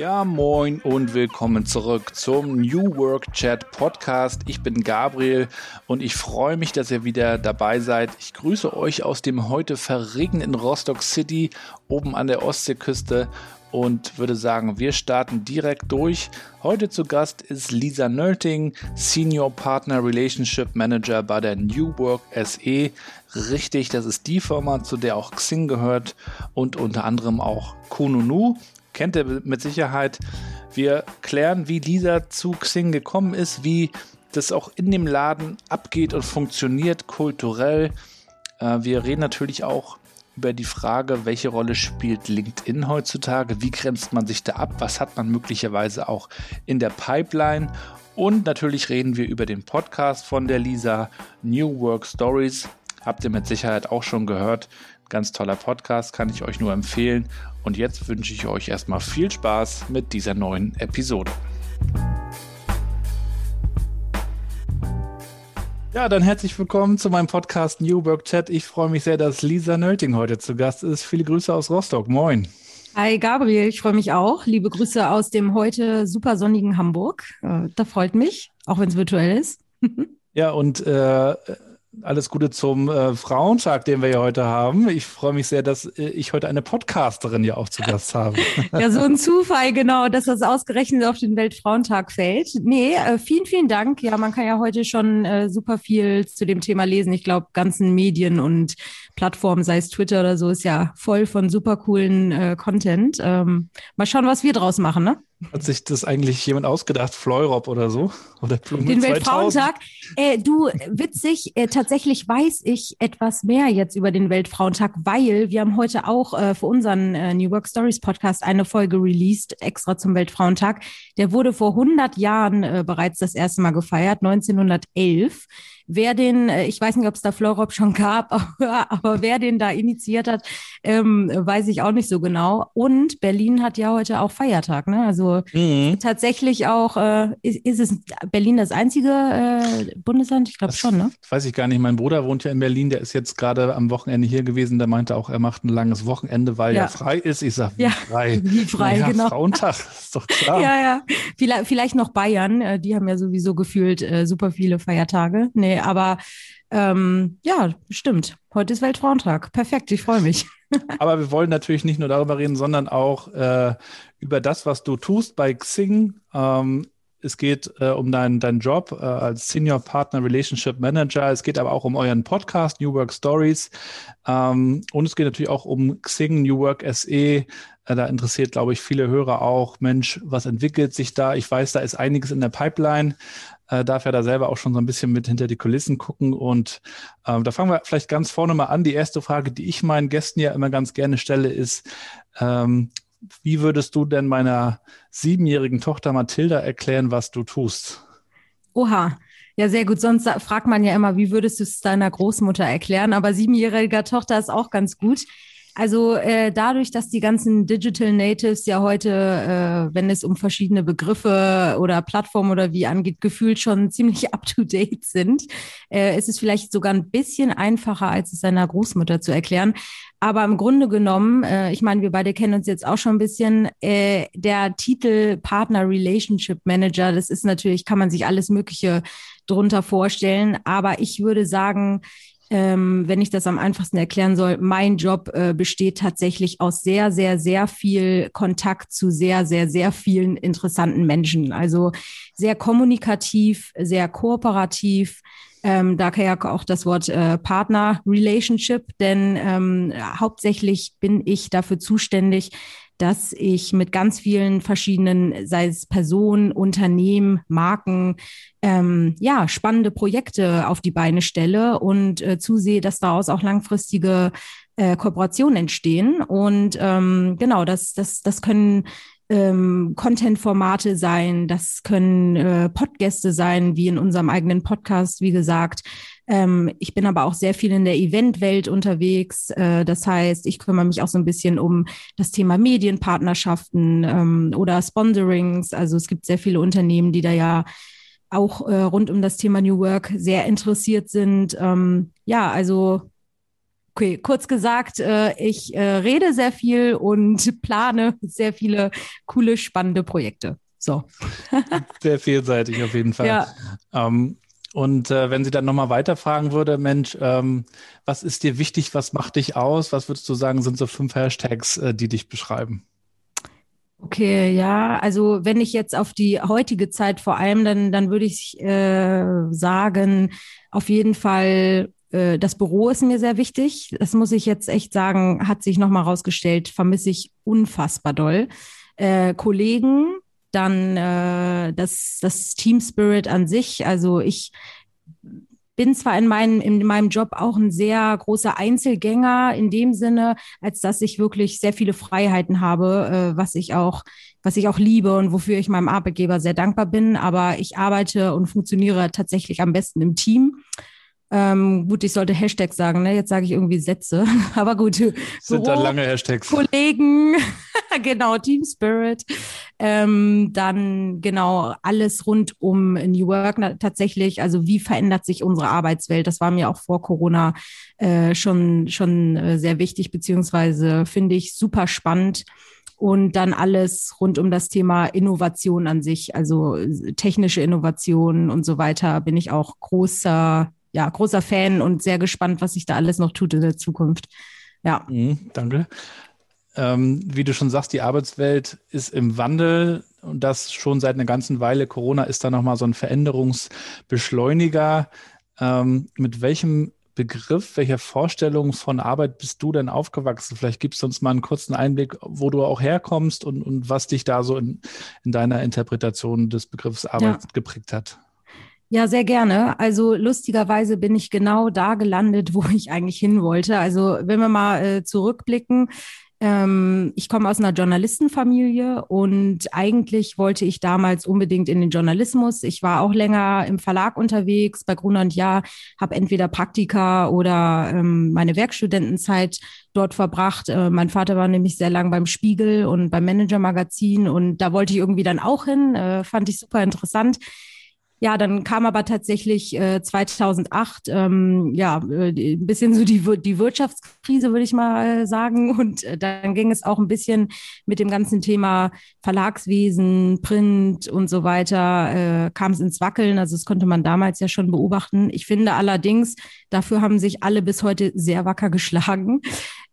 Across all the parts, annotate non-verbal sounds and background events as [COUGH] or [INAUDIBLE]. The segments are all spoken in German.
Ja, moin und willkommen zurück zum New Work Chat Podcast. Ich bin Gabriel und ich freue mich, dass ihr wieder dabei seid. Ich grüße euch aus dem heute verregneten Rostock City oben an der Ostseeküste und würde sagen, wir starten direkt durch. Heute zu Gast ist Lisa Nölting, Senior Partner Relationship Manager bei der New Work SE. Richtig, das ist die Firma, zu der auch Xing gehört und unter anderem auch Kununu kennt ihr mit Sicherheit. Wir klären, wie Lisa zu Xing gekommen ist, wie das auch in dem Laden abgeht und funktioniert kulturell. Äh, wir reden natürlich auch über die Frage, welche Rolle spielt LinkedIn heutzutage, wie grenzt man sich da ab, was hat man möglicherweise auch in der Pipeline und natürlich reden wir über den Podcast von der Lisa New Work Stories. Habt ihr mit Sicherheit auch schon gehört. Ganz toller Podcast, kann ich euch nur empfehlen. Und jetzt wünsche ich euch erstmal viel Spaß mit dieser neuen Episode. Ja, dann herzlich willkommen zu meinem Podcast New Work Chat. Ich freue mich sehr, dass Lisa Nölting heute zu Gast ist. Viele Grüße aus Rostock. Moin. Hi Gabriel, ich freue mich auch. Liebe Grüße aus dem heute super sonnigen Hamburg. Äh, da freut mich, auch wenn es virtuell ist. [LAUGHS] ja, und äh, alles Gute zum äh, Frauentag, den wir ja heute haben. Ich freue mich sehr, dass äh, ich heute eine Podcasterin ja auch zu Gast [LAUGHS] habe. Ja, so ein Zufall, genau, dass das ausgerechnet auf den Weltfrauentag fällt. Nee, äh, vielen, vielen Dank. Ja, man kann ja heute schon äh, super viel zu dem Thema lesen. Ich glaube, ganzen Medien und Plattformen, sei es Twitter oder so, ist ja voll von super coolen äh, Content. Ähm, mal schauen, was wir draus machen, ne? Hat sich das eigentlich jemand ausgedacht, Fleurop oder so? Oder Blume Den Weltfrauentag? Äh, du, witzig, äh, tatsächlich weiß ich etwas mehr jetzt über den Weltfrauentag, weil wir haben heute auch äh, für unseren äh, New Work Stories Podcast eine Folge released, extra zum Weltfrauentag. Der wurde vor 100 Jahren äh, bereits das erste Mal gefeiert, 1911. Wer den, äh, ich weiß nicht, ob es da Florop schon gab, [LAUGHS] aber, wer den da initiiert hat, ähm, weiß ich auch nicht so genau. Und Berlin hat ja heute auch Feiertag, ne? Also mhm. tatsächlich auch, äh, ist, ist, es Berlin das einzige äh, Bundesland? Ich glaube schon, ne? Weiß ich gar nicht. Mein Bruder wohnt ja in Berlin, der ist jetzt gerade am Wochenende hier gewesen, der meinte auch, er macht ein langes Wochenende, weil ja, ja frei ist. Ich sage, wie ja, frei? [LAUGHS] Wie frei, naja, genau. Frauentag, ist doch [LAUGHS] klar. ja, ja. Vielleicht, vielleicht noch Bayern, äh, die haben ja sowieso gefühlt äh, super viele Feiertage. Nee, aber ähm, ja, stimmt. Heute ist Weltfrauentag. Perfekt, ich freue mich. [LAUGHS] aber wir wollen natürlich nicht nur darüber reden, sondern auch äh, über das, was du tust bei Xing. Ähm, es geht äh, um deinen dein Job äh, als Senior Partner Relationship Manager. Es geht aber auch um euren Podcast New Work Stories. Ähm, und es geht natürlich auch um Xing New Work SE. Äh, da interessiert, glaube ich, viele Hörer auch, Mensch, was entwickelt sich da? Ich weiß, da ist einiges in der Pipeline äh, darf ja da selber auch schon so ein bisschen mit hinter die Kulissen gucken. Und äh, da fangen wir vielleicht ganz vorne mal an. Die erste Frage, die ich meinen Gästen ja immer ganz gerne stelle, ist, ähm, wie würdest du denn meiner siebenjährigen Tochter Mathilda erklären, was du tust? Oha. Ja, sehr gut. Sonst fragt man ja immer, wie würdest du es deiner Großmutter erklären? Aber siebenjähriger Tochter ist auch ganz gut. Also äh, dadurch, dass die ganzen Digital Natives ja heute, äh, wenn es um verschiedene Begriffe oder Plattformen oder wie angeht, gefühlt schon ziemlich [LAUGHS] up-to-date sind, äh, ist es vielleicht sogar ein bisschen einfacher, als es seiner Großmutter zu erklären. Aber im Grunde genommen, äh, ich meine, wir beide kennen uns jetzt auch schon ein bisschen, äh, der Titel Partner Relationship Manager, das ist natürlich, kann man sich alles Mögliche drunter vorstellen. Aber ich würde sagen, ähm, wenn ich das am einfachsten erklären soll, mein Job äh, besteht tatsächlich aus sehr, sehr, sehr viel Kontakt zu sehr, sehr, sehr vielen interessanten Menschen. Also sehr kommunikativ, sehr kooperativ. Ähm, da ja auch das Wort äh, Partner Relationship, denn ähm, hauptsächlich bin ich dafür zuständig, dass ich mit ganz vielen verschiedenen, sei es Personen, Unternehmen, Marken, ähm, ja, spannende Projekte auf die Beine stelle und äh, zusehe, dass daraus auch langfristige äh, Kooperationen entstehen. Und ähm, genau, das, das, das können ähm, Content-Formate sein, das können äh, Podgäste sein, wie in unserem eigenen Podcast, wie gesagt. Ähm, ich bin aber auch sehr viel in der Eventwelt unterwegs. Äh, das heißt, ich kümmere mich auch so ein bisschen um das Thema Medienpartnerschaften ähm, oder Sponsorings. Also es gibt sehr viele Unternehmen, die da ja auch äh, rund um das Thema New Work sehr interessiert sind. Ähm, ja, also okay, kurz gesagt, äh, ich äh, rede sehr viel und [LAUGHS] plane sehr viele coole, spannende Projekte. So. [LAUGHS] Sehr vielseitig auf jeden Fall. Ja. Ähm, und äh, wenn sie dann nochmal weiterfragen würde, Mensch, ähm, was ist dir wichtig, was macht dich aus? Was würdest du sagen, sind so fünf Hashtags, äh, die dich beschreiben? Okay, ja, also wenn ich jetzt auf die heutige Zeit vor allem, dann, dann würde ich äh, sagen, auf jeden Fall, äh, das Büro ist mir sehr wichtig. Das muss ich jetzt echt sagen, hat sich nochmal rausgestellt, vermisse ich unfassbar doll. Äh, Kollegen, dann äh, das, das Team Spirit an sich. Also ich bin zwar in, meinem in meinem Job auch ein sehr großer Einzelgänger in dem Sinne, als dass ich wirklich sehr viele Freiheiten habe, äh, was ich auch, was ich auch liebe und wofür ich meinem Arbeitgeber sehr dankbar bin. Aber ich arbeite und funktioniere tatsächlich am besten im Team. Ähm, gut, ich sollte Hashtags sagen, ne? Jetzt sage ich irgendwie Sätze. [LAUGHS] Aber gut. Sind da lange Hashtags. Kollegen, [LAUGHS] genau, Team Spirit. Ähm, dann genau alles rund um New Work na, tatsächlich. Also wie verändert sich unsere Arbeitswelt? Das war mir auch vor Corona äh, schon, schon äh, sehr wichtig, beziehungsweise finde ich super spannend und dann alles rund um das Thema Innovation an sich, also äh, technische Innovation und so weiter, bin ich auch großer ja, großer Fan und sehr gespannt, was sich da alles noch tut in der Zukunft. Ja. Mhm, danke. Ähm, wie du schon sagst, die Arbeitswelt ist im Wandel und das schon seit einer ganzen Weile. Corona ist da nochmal so ein Veränderungsbeschleuniger. Ähm, mit welchem Begriff, welcher Vorstellung von Arbeit bist du denn aufgewachsen? Vielleicht gibst du uns mal einen kurzen Einblick, wo du auch herkommst und, und was dich da so in, in deiner Interpretation des Begriffs Arbeit ja. geprägt hat. Ja, sehr gerne. Also lustigerweise bin ich genau da gelandet, [LAUGHS] wo ich eigentlich hin wollte. Also wenn wir mal äh, zurückblicken, ähm, ich komme aus einer Journalistenfamilie und eigentlich wollte ich damals unbedingt in den Journalismus. Ich war auch länger im Verlag unterwegs bei Gruner und Jahr, habe entweder Praktika oder ähm, meine Werkstudentenzeit dort verbracht. Äh, mein Vater war nämlich sehr lang beim Spiegel und beim Manager Magazin und da wollte ich irgendwie dann auch hin. Äh, fand ich super interessant. Ja, dann kam aber tatsächlich äh, 2008 ähm, ja äh, ein bisschen so die, die Wirtschaftskrise, würde ich mal sagen. Und äh, dann ging es auch ein bisschen mit dem ganzen Thema Verlagswesen, Print und so weiter, äh, kam es ins Wackeln. Also das konnte man damals ja schon beobachten. Ich finde allerdings, dafür haben sich alle bis heute sehr wacker geschlagen.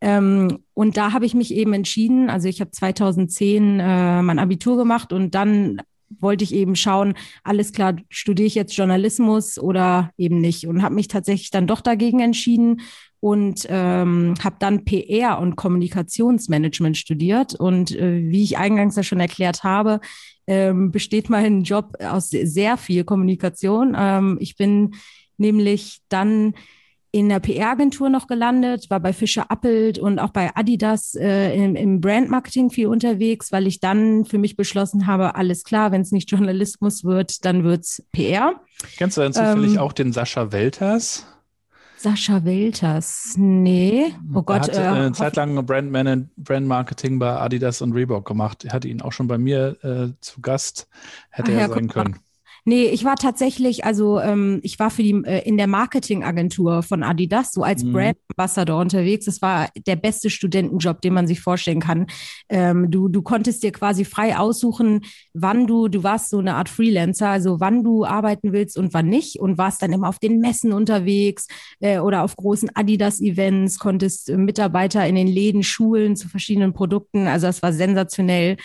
Ähm, und da habe ich mich eben entschieden, also ich habe 2010 äh, mein Abitur gemacht und dann wollte ich eben schauen, alles klar, studiere ich jetzt Journalismus oder eben nicht und habe mich tatsächlich dann doch dagegen entschieden und ähm, habe dann PR und Kommunikationsmanagement studiert und äh, wie ich eingangs ja schon erklärt habe, ähm, besteht mein Job aus sehr viel Kommunikation. Ähm, ich bin nämlich dann in der PR-Agentur noch gelandet, war bei Fischer Appelt und auch bei Adidas äh, im, im Brandmarketing viel unterwegs, weil ich dann für mich beschlossen habe, alles klar, wenn es nicht [LAUGHS] Journalismus wird, dann wird's PR. Kennst du denn zufällig ähm, auch den Sascha Welters? Sascha Welters, nee. Oh Gott. Er hat äh, eine Zeit lang Brand, Brand Marketing bei Adidas und Reebok gemacht. Er hatte ihn auch schon bei mir äh, zu Gast, hätte Ach, er ja, sein können. Nee, ich war tatsächlich, also ähm, ich war für die äh, in der Marketingagentur von Adidas, so als mhm. Brand Ambassador unterwegs. Das war der beste Studentenjob, den man sich vorstellen kann. Ähm, du, du konntest dir quasi frei aussuchen, wann du, du warst so eine Art Freelancer, also wann du arbeiten willst und wann nicht und warst dann immer auf den Messen unterwegs äh, oder auf großen Adidas-Events, konntest äh, Mitarbeiter in den Läden schulen zu verschiedenen Produkten. Also das war sensationell.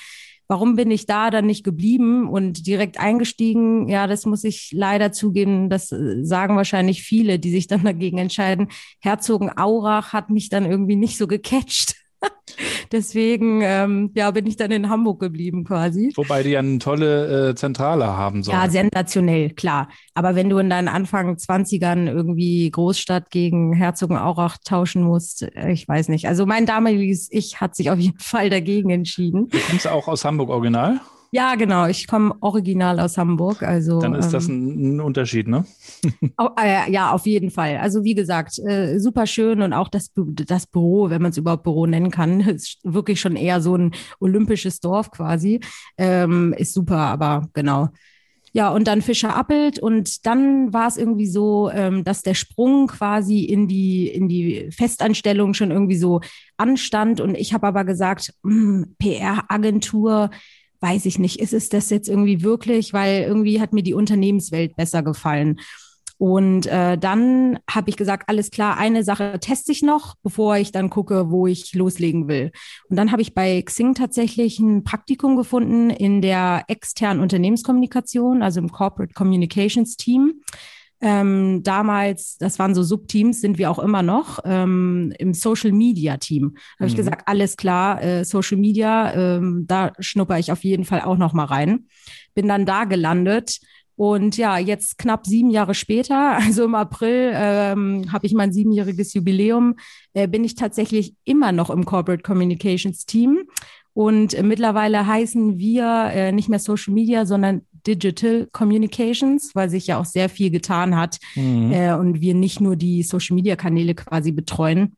Warum bin ich da dann nicht geblieben und direkt eingestiegen? Ja, das muss ich leider zugeben. Das äh, sagen wahrscheinlich viele, die sich dann dagegen entscheiden. Herzogenaurach hat mich dann irgendwie nicht so gecatcht. [LAUGHS] Deswegen ähm, ja, bin ich dann in Hamburg geblieben quasi. Wobei die ja eine tolle äh, Zentrale haben sollen. Ja, sensationell, klar. Aber wenn du in deinen Anfang 20ern irgendwie Großstadt gegen Herzogenaurach tauschen musst, äh, ich weiß nicht. Also mein damaliges Ich hat sich auf jeden Fall dagegen entschieden. Du kommst auch aus Hamburg original? Ja, genau. Ich komme original aus Hamburg. Also, Dann ist das ähm, ein, ein Unterschied, ne? [LAUGHS] äh, ja, auf jeden Fall. Also wie gesagt, äh, super schön und auch das, das Büro, wenn man es überhaupt Büro nennen kann, [LAUGHS] ist wirklich schon eher so ein olympisches Dorf quasi. Ähm, ist super, aber genau. Ja, und dann Fischer Appelt und dann war es irgendwie so, ähm, dass der Sprung quasi in die, in die Festanstellung schon irgendwie so anstand. Und ich habe aber gesagt, hm, PR-Agentur, weiß ich nicht, ist es das jetzt irgendwie wirklich, weil irgendwie hat mir die Unternehmenswelt besser gefallen. Und äh, dann habe ich gesagt, alles klar, eine Sache teste ich noch, bevor ich dann gucke, wo ich loslegen will. Und dann habe ich bei Xing tatsächlich ein Praktikum gefunden in der externen Unternehmenskommunikation, also im Corporate Communications Team. Ähm, damals, das waren so Subteams, sind wir auch immer noch, ähm, im Social Media Team. Da habe ich mhm. gesagt, alles klar, äh, Social Media, ähm, da schnupper ich auf jeden Fall auch noch mal rein. Bin dann da gelandet. Und ja, jetzt knapp sieben Jahre später, [LAUGHS] also im April, ähm, habe ich mein siebenjähriges Jubiläum, äh, bin ich tatsächlich immer noch im Corporate Communications Team. Und äh, mittlerweile heißen wir äh, nicht mehr Social Media, sondern Digital Communications, weil sich ja auch sehr viel getan hat mhm. äh, und wir nicht nur die Social-Media-Kanäle quasi betreuen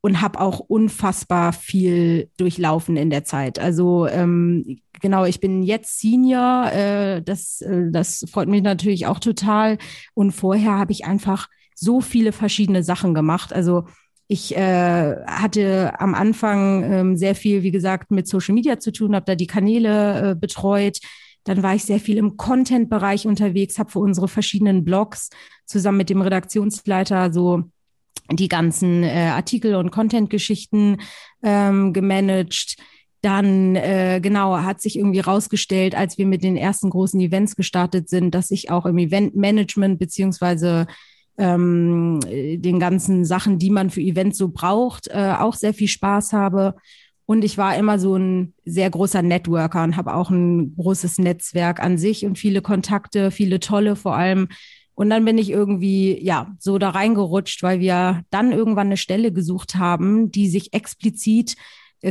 und habe auch unfassbar viel durchlaufen in der Zeit. Also ähm, genau, ich bin jetzt Senior, äh, das, äh, das freut mich natürlich auch total. Und vorher habe ich einfach so viele verschiedene Sachen gemacht. Also ich äh, hatte am Anfang ähm, sehr viel, wie gesagt, mit Social Media zu tun, habe da die Kanäle äh, betreut. Dann war ich sehr viel im Content-Bereich unterwegs, habe für unsere verschiedenen Blogs zusammen mit dem Redaktionsleiter so die ganzen äh, Artikel und Content-Geschichten ähm, gemanagt. Dann äh, genau hat sich irgendwie rausgestellt, als wir mit den ersten großen Events gestartet sind, dass ich auch im Event-Management beziehungsweise ähm, den ganzen Sachen, die man für Events so braucht, äh, auch sehr viel Spaß habe. Und ich war immer so ein sehr großer Networker und habe auch ein großes Netzwerk an sich und viele Kontakte, viele tolle vor allem. Und dann bin ich irgendwie, ja, so da reingerutscht, weil wir dann irgendwann eine Stelle gesucht haben, die sich explizit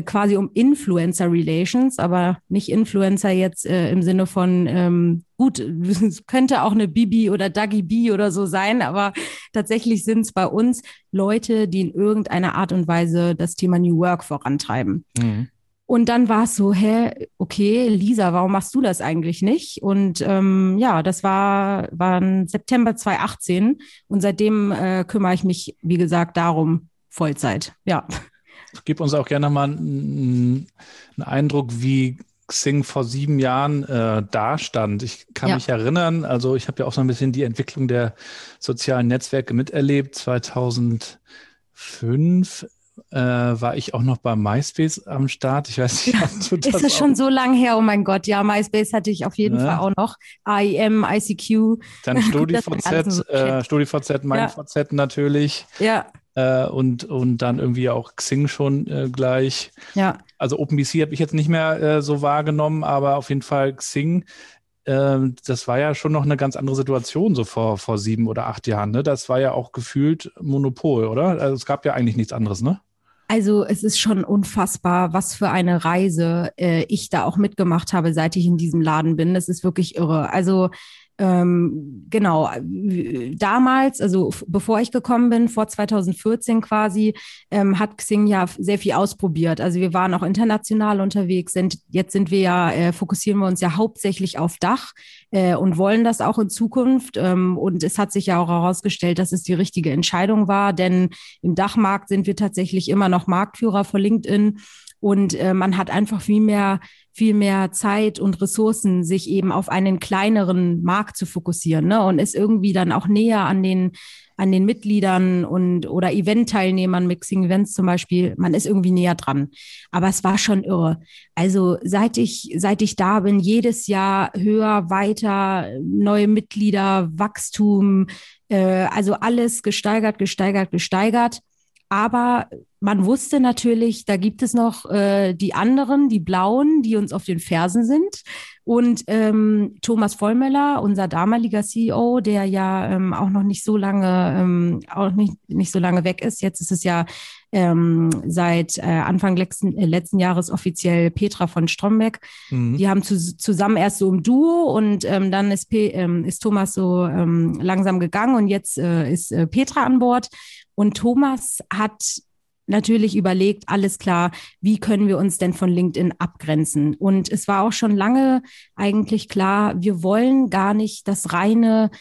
quasi um Influencer Relations, aber nicht Influencer jetzt äh, im Sinne von, ähm, gut, [LAUGHS] es könnte auch eine Bibi oder Dagi B oder so sein, aber tatsächlich sind es bei uns Leute, die in irgendeiner Art und Weise das Thema New Work vorantreiben. Mhm. Und dann war es so, hä, okay, Lisa, warum machst du das eigentlich nicht? Und ähm, ja, das war, war September 2018 und seitdem äh, kümmere ich mich, wie gesagt, darum Vollzeit. Ja. Gib uns auch gerne mal einen, einen Eindruck, wie Xing vor sieben Jahren äh, dastand. Ich kann ja. mich erinnern, also ich habe ja auch so ein bisschen die Entwicklung der sozialen Netzwerke miterlebt. 2005 äh, war ich auch noch bei MySpace am Start. Ich weiß nicht, ob du [LAUGHS] das Ist es schon so lange her? Oh mein Gott, ja, MySpace hatte ich auf jeden ja. Fall auch noch. AIM, ICQ. Dann StudiVZ, [LAUGHS] äh, StudiVZ, MeinVZ ja. natürlich. Ja. Äh, und, und dann irgendwie auch Xing schon äh, gleich. Ja. Also OpenBC habe ich jetzt nicht mehr äh, so wahrgenommen, aber auf jeden Fall Xing. Ähm, das war ja schon noch eine ganz andere Situation so vor, vor sieben oder acht Jahren. Ne? Das war ja auch gefühlt Monopol, oder? Also es gab ja eigentlich nichts anderes, ne? Also es ist schon unfassbar, was für eine Reise äh, ich da auch mitgemacht habe, seit ich in diesem Laden bin. Das ist wirklich irre. Also ähm, genau, damals, also bevor ich gekommen bin, vor 2014 quasi, ähm, hat Xing ja sehr viel ausprobiert. Also wir waren auch international unterwegs, sind, jetzt sind wir ja, äh, fokussieren wir uns ja hauptsächlich auf Dach äh, und wollen das auch in Zukunft. Ähm, und es hat sich ja auch herausgestellt, dass es die richtige Entscheidung war, denn im Dachmarkt sind wir tatsächlich immer noch Marktführer vor LinkedIn. Und äh, man hat einfach viel mehr, viel mehr Zeit und Ressourcen, sich eben auf einen kleineren Markt zu fokussieren ne? und ist irgendwie dann auch näher an den, an den Mitgliedern und oder Event-Teilnehmern, Mixing Events zum Beispiel. Man ist irgendwie näher dran. Aber es war schon irre. Also seit ich, seit ich da bin, jedes Jahr höher, weiter, neue Mitglieder, Wachstum, äh, also alles gesteigert, gesteigert, gesteigert. Aber man wusste natürlich, da gibt es noch äh, die anderen, die Blauen, die uns auf den Fersen sind. Und ähm, Thomas Vollmöller, unser damaliger CEO, der ja ähm, auch noch nicht so lange, ähm, auch nicht, nicht so lange weg ist. Jetzt ist es ja ähm, seit äh, Anfang letzten, äh, letzten Jahres offiziell Petra von Strombeck. Mhm. Die haben zu, zusammen erst so im Duo und ähm, dann ist, P, ähm, ist Thomas so ähm, langsam gegangen und jetzt äh, ist äh, Petra an Bord. Und Thomas hat natürlich überlegt, alles klar, wie können wir uns denn von LinkedIn abgrenzen? Und es war auch schon lange eigentlich klar, wir wollen gar nicht das reine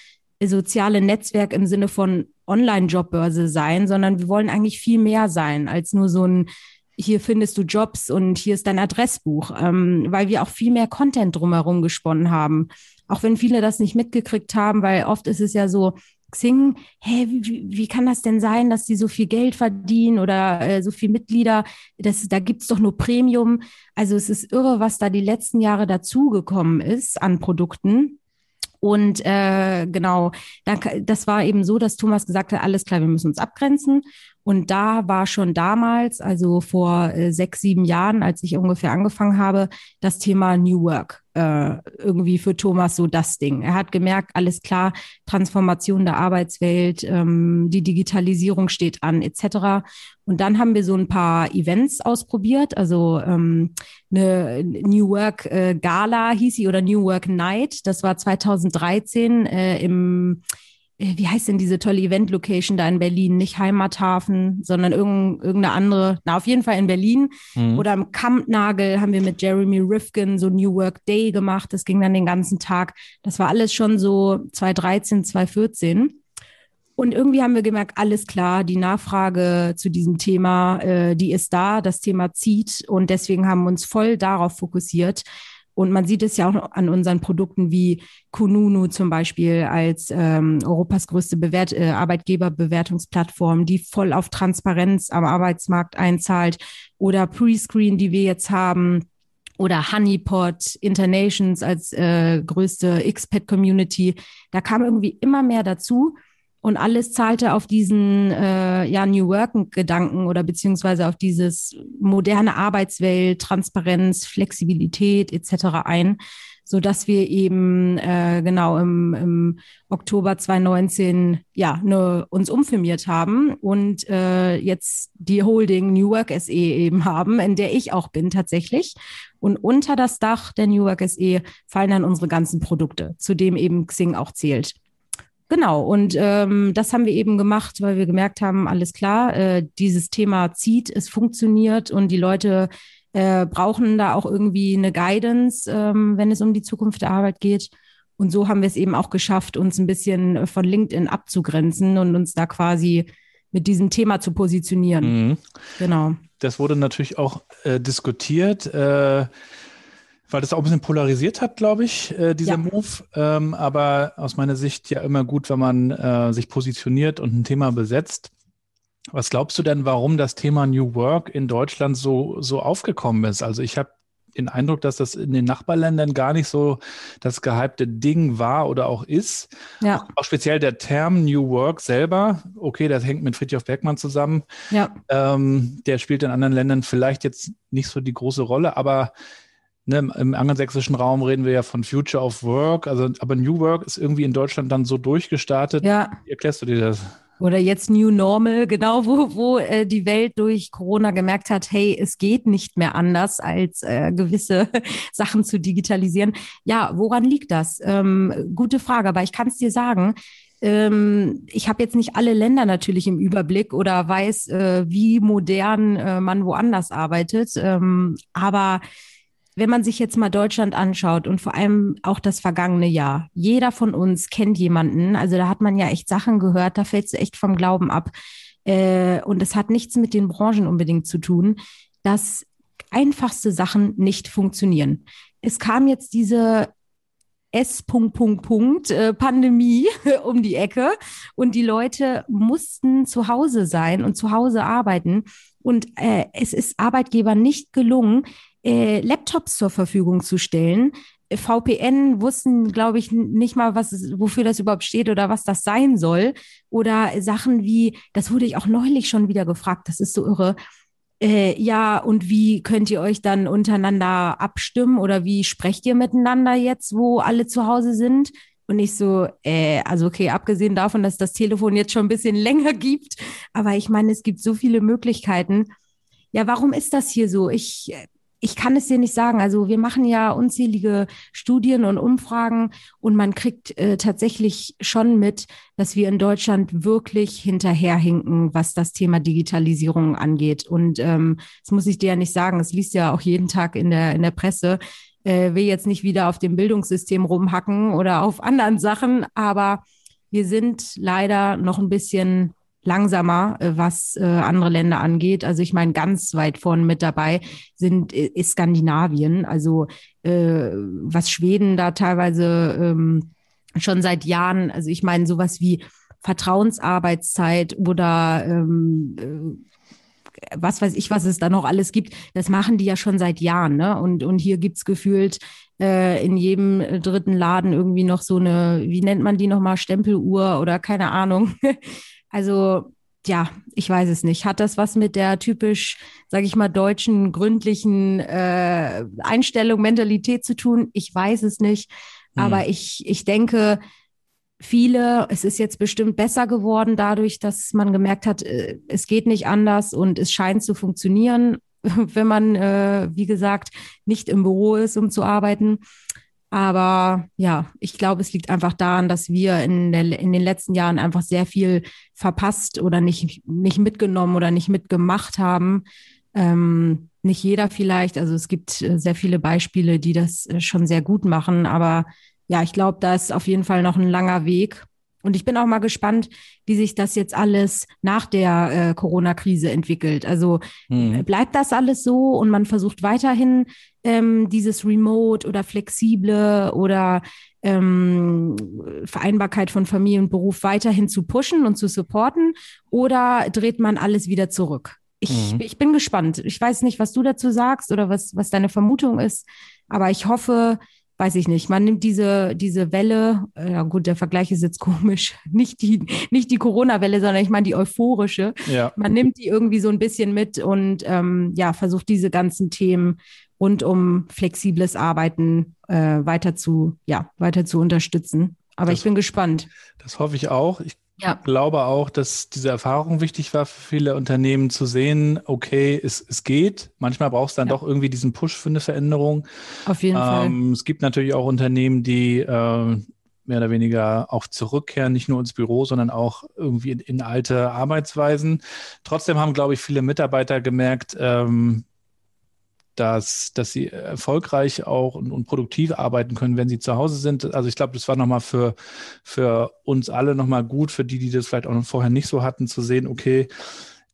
soziale Netzwerk im Sinne von Online-Jobbörse sein, sondern wir wollen eigentlich viel mehr sein als nur so ein hier findest du Jobs und hier ist dein Adressbuch, ähm, weil wir auch viel mehr Content drumherum gesponnen haben. Auch wenn viele das nicht mitgekriegt haben, weil oft ist es ja so, Xing, hä, wie, wie kann das denn sein, dass die so viel Geld verdienen oder äh, so viel Mitglieder? Das, da gibt's doch nur Premium. Also es ist irre, was da die letzten Jahre dazugekommen ist an Produkten. Und äh, genau, da, das war eben so, dass Thomas gesagt hat, alles klar, wir müssen uns abgrenzen. Und da war schon damals, also vor äh, sechs, sieben Jahren, als ich ungefähr angefangen habe, das Thema New Work äh, irgendwie für Thomas so das Ding. Er hat gemerkt, alles klar, Transformation der Arbeitswelt, ähm, die Digitalisierung steht an, etc. Und dann haben wir so ein paar Events ausprobiert, also ähm, eine New Work äh, Gala hieß sie oder New Work Night. Das war 2013 äh, im wie heißt denn diese tolle Event-Location da in Berlin? Nicht Heimathafen, sondern irgendeine andere, na, auf jeden Fall in Berlin. Mhm. Oder im Kampnagel haben wir mit Jeremy Rifkin so New Work Day gemacht. Das ging dann den ganzen Tag. Das war alles schon so 2013, 2014. Und irgendwie haben wir gemerkt, alles klar, die Nachfrage zu diesem Thema, äh, die ist da, das Thema zieht. Und deswegen haben wir uns voll darauf fokussiert, und man sieht es ja auch an unseren Produkten wie Kununu zum Beispiel als ähm, Europas größte Bewert äh, Arbeitgeberbewertungsplattform, die voll auf Transparenz am Arbeitsmarkt einzahlt oder Prescreen, die wir jetzt haben oder Honeypot, Internations als äh, größte Expat-Community. Da kam irgendwie immer mehr dazu. Und alles zahlte auf diesen äh, ja, New Work-Gedanken oder beziehungsweise auf dieses moderne Arbeitswelt, Transparenz, Flexibilität etc. ein, so dass wir eben äh, genau im, im Oktober 2019 ja ne, uns umfirmiert haben und äh, jetzt die Holding New Work SE eben haben, in der ich auch bin tatsächlich. Und unter das Dach der New Work SE fallen dann unsere ganzen Produkte, zu dem eben Xing auch zählt. Genau, und ähm, das haben wir eben gemacht, weil wir gemerkt haben, alles klar, äh, dieses Thema zieht, es funktioniert und die Leute äh, brauchen da auch irgendwie eine Guidance, ähm, wenn es um die Zukunft der Arbeit geht. Und so haben wir es eben auch geschafft, uns ein bisschen von LinkedIn abzugrenzen und uns da quasi mit diesem Thema zu positionieren. Mhm. Genau. Das wurde natürlich auch äh, diskutiert. Äh, weil das auch ein bisschen polarisiert hat, glaube ich, äh, dieser ja. Move. Ähm, aber aus meiner Sicht ja immer gut, wenn man äh, sich positioniert und ein Thema besetzt. Was glaubst du denn, warum das Thema New Work in Deutschland so, so aufgekommen ist? Also ich habe den Eindruck, dass das in den Nachbarländern gar nicht so das gehypte Ding war oder auch ist. Ja. Auch, speziell der Term New Work selber, okay, das hängt mit Friedhof Bergmann zusammen. Ja. Ähm, der spielt in anderen Ländern vielleicht jetzt nicht so die große Rolle, aber Ne, Im angelsächsischen Raum reden wir ja von Future of Work, also aber New Work ist irgendwie in Deutschland dann so durchgestartet. Ja. Wie erklärst du dir das? Oder jetzt New Normal, genau, wo, wo äh, die Welt durch Corona gemerkt hat, hey, es geht nicht mehr anders, als äh, gewisse [LAUGHS] Sachen zu digitalisieren. Ja, woran liegt das? Ähm, gute Frage, aber ich kann es dir sagen, ähm, ich habe jetzt nicht alle Länder natürlich im Überblick oder weiß, äh, wie modern äh, man woanders arbeitet. Ähm, aber wenn man sich jetzt mal Deutschland anschaut und vor allem auch das vergangene Jahr, jeder von uns kennt jemanden, also da hat man ja echt Sachen gehört, da fällt es echt vom Glauben ab. Äh, und es hat nichts mit den Branchen unbedingt zu tun, dass einfachste Sachen nicht funktionieren. Es kam jetzt diese S. Punkt, Punkt, Punkt, äh, [LAUGHS] um die Ecke und die Leute mussten zu Hause sein und zu Hause arbeiten. Und äh, es ist Arbeitgebern nicht gelungen, äh, Laptops zur Verfügung zu stellen. VPN wussten, glaube ich, nicht mal, was, wofür das überhaupt steht oder was das sein soll. Oder Sachen wie, das wurde ich auch neulich schon wieder gefragt, das ist so irre. äh, ja, und wie könnt ihr euch dann untereinander abstimmen oder wie sprecht ihr miteinander jetzt, wo alle zu Hause sind? Und ich so, äh, also okay, abgesehen davon, dass das Telefon jetzt schon ein bisschen [LAUGHS] länger gibt, aber ich meine, es gibt so viele Möglichkeiten. Ja, warum ist das hier so? Ich, ich kann es dir nicht sagen. Also wir machen ja unzählige Studien und Umfragen und man kriegt äh, tatsächlich schon mit, dass wir in Deutschland wirklich hinterherhinken, was das Thema Digitalisierung angeht. Und ähm, das muss ich dir ja nicht sagen. Es liest ja auch jeden Tag in der in der Presse äh, will jetzt nicht wieder auf dem Bildungssystem rumhacken oder auf anderen Sachen, aber wir sind leider noch ein bisschen langsamer, äh, was äh, andere Länder angeht. Also ich meine, ganz weit vorne mit dabei sind äh, ist Skandinavien. Also äh, was Schweden da teilweise ähm, schon seit Jahren, also ich meine sowas wie Vertrauensarbeitszeit oder ähm, äh, was weiß ich, was es da noch alles gibt, das machen die ja schon seit Jahren. Ne? Und, und hier gibt's gefühlt in jedem dritten Laden irgendwie noch so eine, wie nennt man die nochmal, Stempeluhr oder keine Ahnung. [LAUGHS] also ja, ich weiß es nicht. Hat das was mit der typisch, sage ich mal, deutschen gründlichen äh, Einstellung, Mentalität zu tun? Ich weiß es nicht. Mhm. Aber ich, ich denke, viele, es ist jetzt bestimmt besser geworden dadurch, dass man gemerkt hat, äh, es geht nicht anders und es scheint zu funktionieren, [LAUGHS] wenn man, äh, wie gesagt, nicht im Büro ist, um zu arbeiten. Aber ja, ich glaube, es liegt einfach daran, dass wir in, der, in den letzten Jahren einfach sehr viel verpasst oder nicht, nicht mitgenommen oder nicht mitgemacht haben. Ähm, nicht jeder vielleicht. Also es gibt äh, sehr viele Beispiele, die das schon sehr gut machen. Aber ja, ich glaube, da ist auf jeden Fall noch ein langer Weg. Und ich bin auch mal gespannt, wie sich das jetzt alles nach der äh, Corona-Krise entwickelt. Also mhm. bleibt das alles so und man versucht weiterhin ähm, dieses Remote oder flexible oder ähm, Vereinbarkeit von Familie und Beruf weiterhin zu pushen und zu supporten oder dreht man alles wieder zurück? Ich, mhm. ich bin gespannt. Ich weiß nicht, was du dazu sagst oder was, was deine Vermutung ist, aber ich hoffe, weiß ich nicht, man nimmt diese, diese Welle, äh, ja gut, der Vergleich ist jetzt [LAUGHS] komisch, nicht die, nicht die Corona-Welle, sondern ich meine die euphorische. Ja. Man nimmt die irgendwie so ein bisschen mit und ähm, ja, versucht diese ganzen Themen rund um flexibles Arbeiten äh, weiter zu, ja, weiter zu unterstützen. Aber das, ich bin gespannt. Das hoffe ich auch. Ich ja. glaube auch, dass diese Erfahrung wichtig war für viele Unternehmen zu sehen, okay, es, es geht. Manchmal brauchst du dann ja. doch irgendwie diesen Push für eine Veränderung. Auf jeden ähm, Fall. Es gibt natürlich auch Unternehmen, die äh, mehr oder weniger auch zurückkehren, nicht nur ins Büro, sondern auch irgendwie in, in alte Arbeitsweisen. Trotzdem haben, glaube ich, viele Mitarbeiter gemerkt, ähm, dass, dass sie erfolgreich auch und, und, produktiv arbeiten können, wenn sie zu Hause sind. Also ich glaube, das war nochmal für, für uns alle nochmal gut, für die, die das vielleicht auch noch vorher nicht so hatten, zu sehen, okay,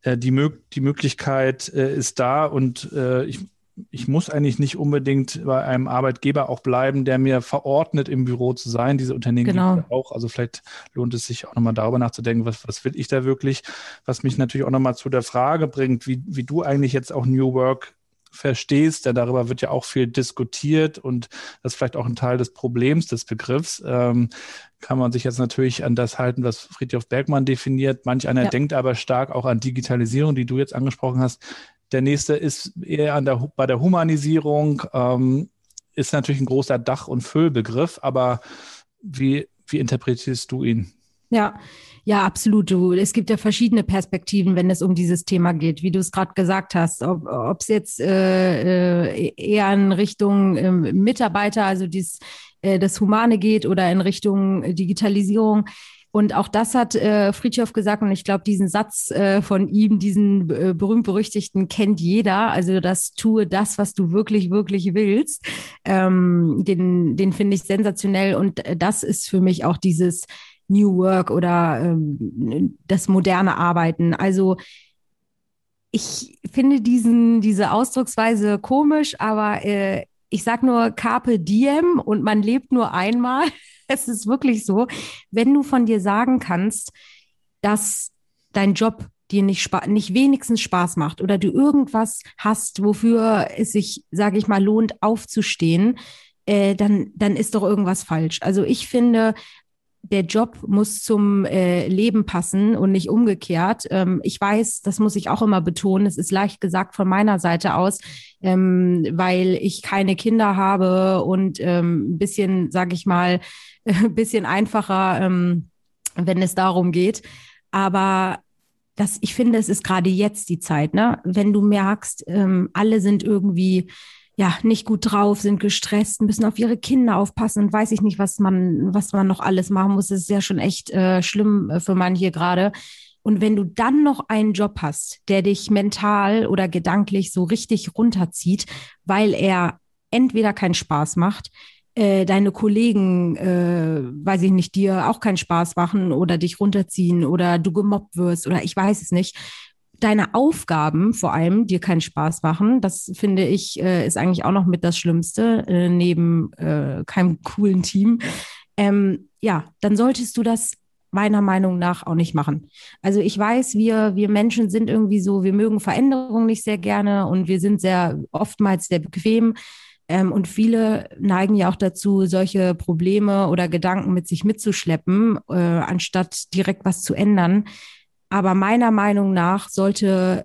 äh, die, Mö die Möglichkeit äh, ist da und äh, ich, ich muss eigentlich nicht unbedingt bei einem Arbeitgeber auch bleiben, der mir verordnet, im Büro zu sein. Diese Unternehmen genau. gibt es auch. Also vielleicht lohnt es sich auch nochmal darüber nachzudenken, was, was will ich da wirklich? Was mich natürlich auch nochmal zu der Frage bringt, wie, wie du eigentlich jetzt auch New Work verstehst, denn darüber wird ja auch viel diskutiert und das ist vielleicht auch ein Teil des Problems des Begriffs. Ähm, kann man sich jetzt natürlich an das halten, was Friedhof Bergmann definiert. Manch einer ja. denkt aber stark auch an Digitalisierung, die du jetzt angesprochen hast. Der nächste ist eher an der, bei der Humanisierung, ähm, ist natürlich ein großer Dach- und Füllbegriff, aber wie, wie interpretierst du ihn? Ja, ja, absolut. Du, es gibt ja verschiedene Perspektiven, wenn es um dieses Thema geht, wie du es gerade gesagt hast. Ob es jetzt äh, äh, eher in Richtung äh, Mitarbeiter, also dies, äh, das Humane geht, oder in Richtung Digitalisierung. Und auch das hat äh, Friedhoff gesagt, und ich glaube, diesen Satz äh, von ihm, diesen äh, berühmt-berüchtigten, kennt jeder. Also das tue das, was du wirklich, wirklich willst. Ähm, den den finde ich sensationell. Und äh, das ist für mich auch dieses New Work oder ähm, das moderne Arbeiten. Also ich finde diesen, diese Ausdrucksweise komisch, aber äh, ich sag nur Carpe Diem und man lebt nur einmal. [LAUGHS] Es ist wirklich so, wenn du von dir sagen kannst, dass dein Job dir nicht, nicht wenigstens Spaß macht oder du irgendwas hast, wofür es sich, sage ich mal, lohnt aufzustehen, äh, dann, dann ist doch irgendwas falsch. Also ich finde, der Job muss zum äh, Leben passen und nicht umgekehrt. Ähm, ich weiß, das muss ich auch immer betonen, es ist leicht gesagt von meiner Seite aus, ähm, weil ich keine Kinder habe und ähm, ein bisschen, sage ich mal, ein [LAUGHS] bisschen einfacher, ähm, wenn es darum geht. Aber das, ich finde, es ist gerade jetzt die Zeit, ne? Wenn du merkst, ähm, alle sind irgendwie ja nicht gut drauf, sind gestresst, müssen auf ihre Kinder aufpassen und weiß ich nicht, was man, was man noch alles machen muss. Das ist ja schon echt äh, schlimm äh, für manche gerade. Und wenn du dann noch einen Job hast, der dich mental oder gedanklich so richtig runterzieht, weil er entweder keinen Spaß macht, äh, deine Kollegen, äh, weiß ich nicht, dir auch keinen Spaß machen oder dich runterziehen oder du gemobbt wirst oder ich weiß es nicht, deine Aufgaben vor allem dir keinen Spaß machen. Das finde ich äh, ist eigentlich auch noch mit das Schlimmste äh, neben äh, keinem coolen Team. Ähm, ja, dann solltest du das meiner Meinung nach auch nicht machen. Also ich weiß, wir, wir Menschen sind irgendwie so, wir mögen Veränderungen nicht sehr gerne und wir sind sehr oftmals sehr bequem. Ähm, und viele neigen ja auch dazu, solche Probleme oder Gedanken mit sich mitzuschleppen, äh, anstatt direkt was zu ändern. Aber meiner Meinung nach sollte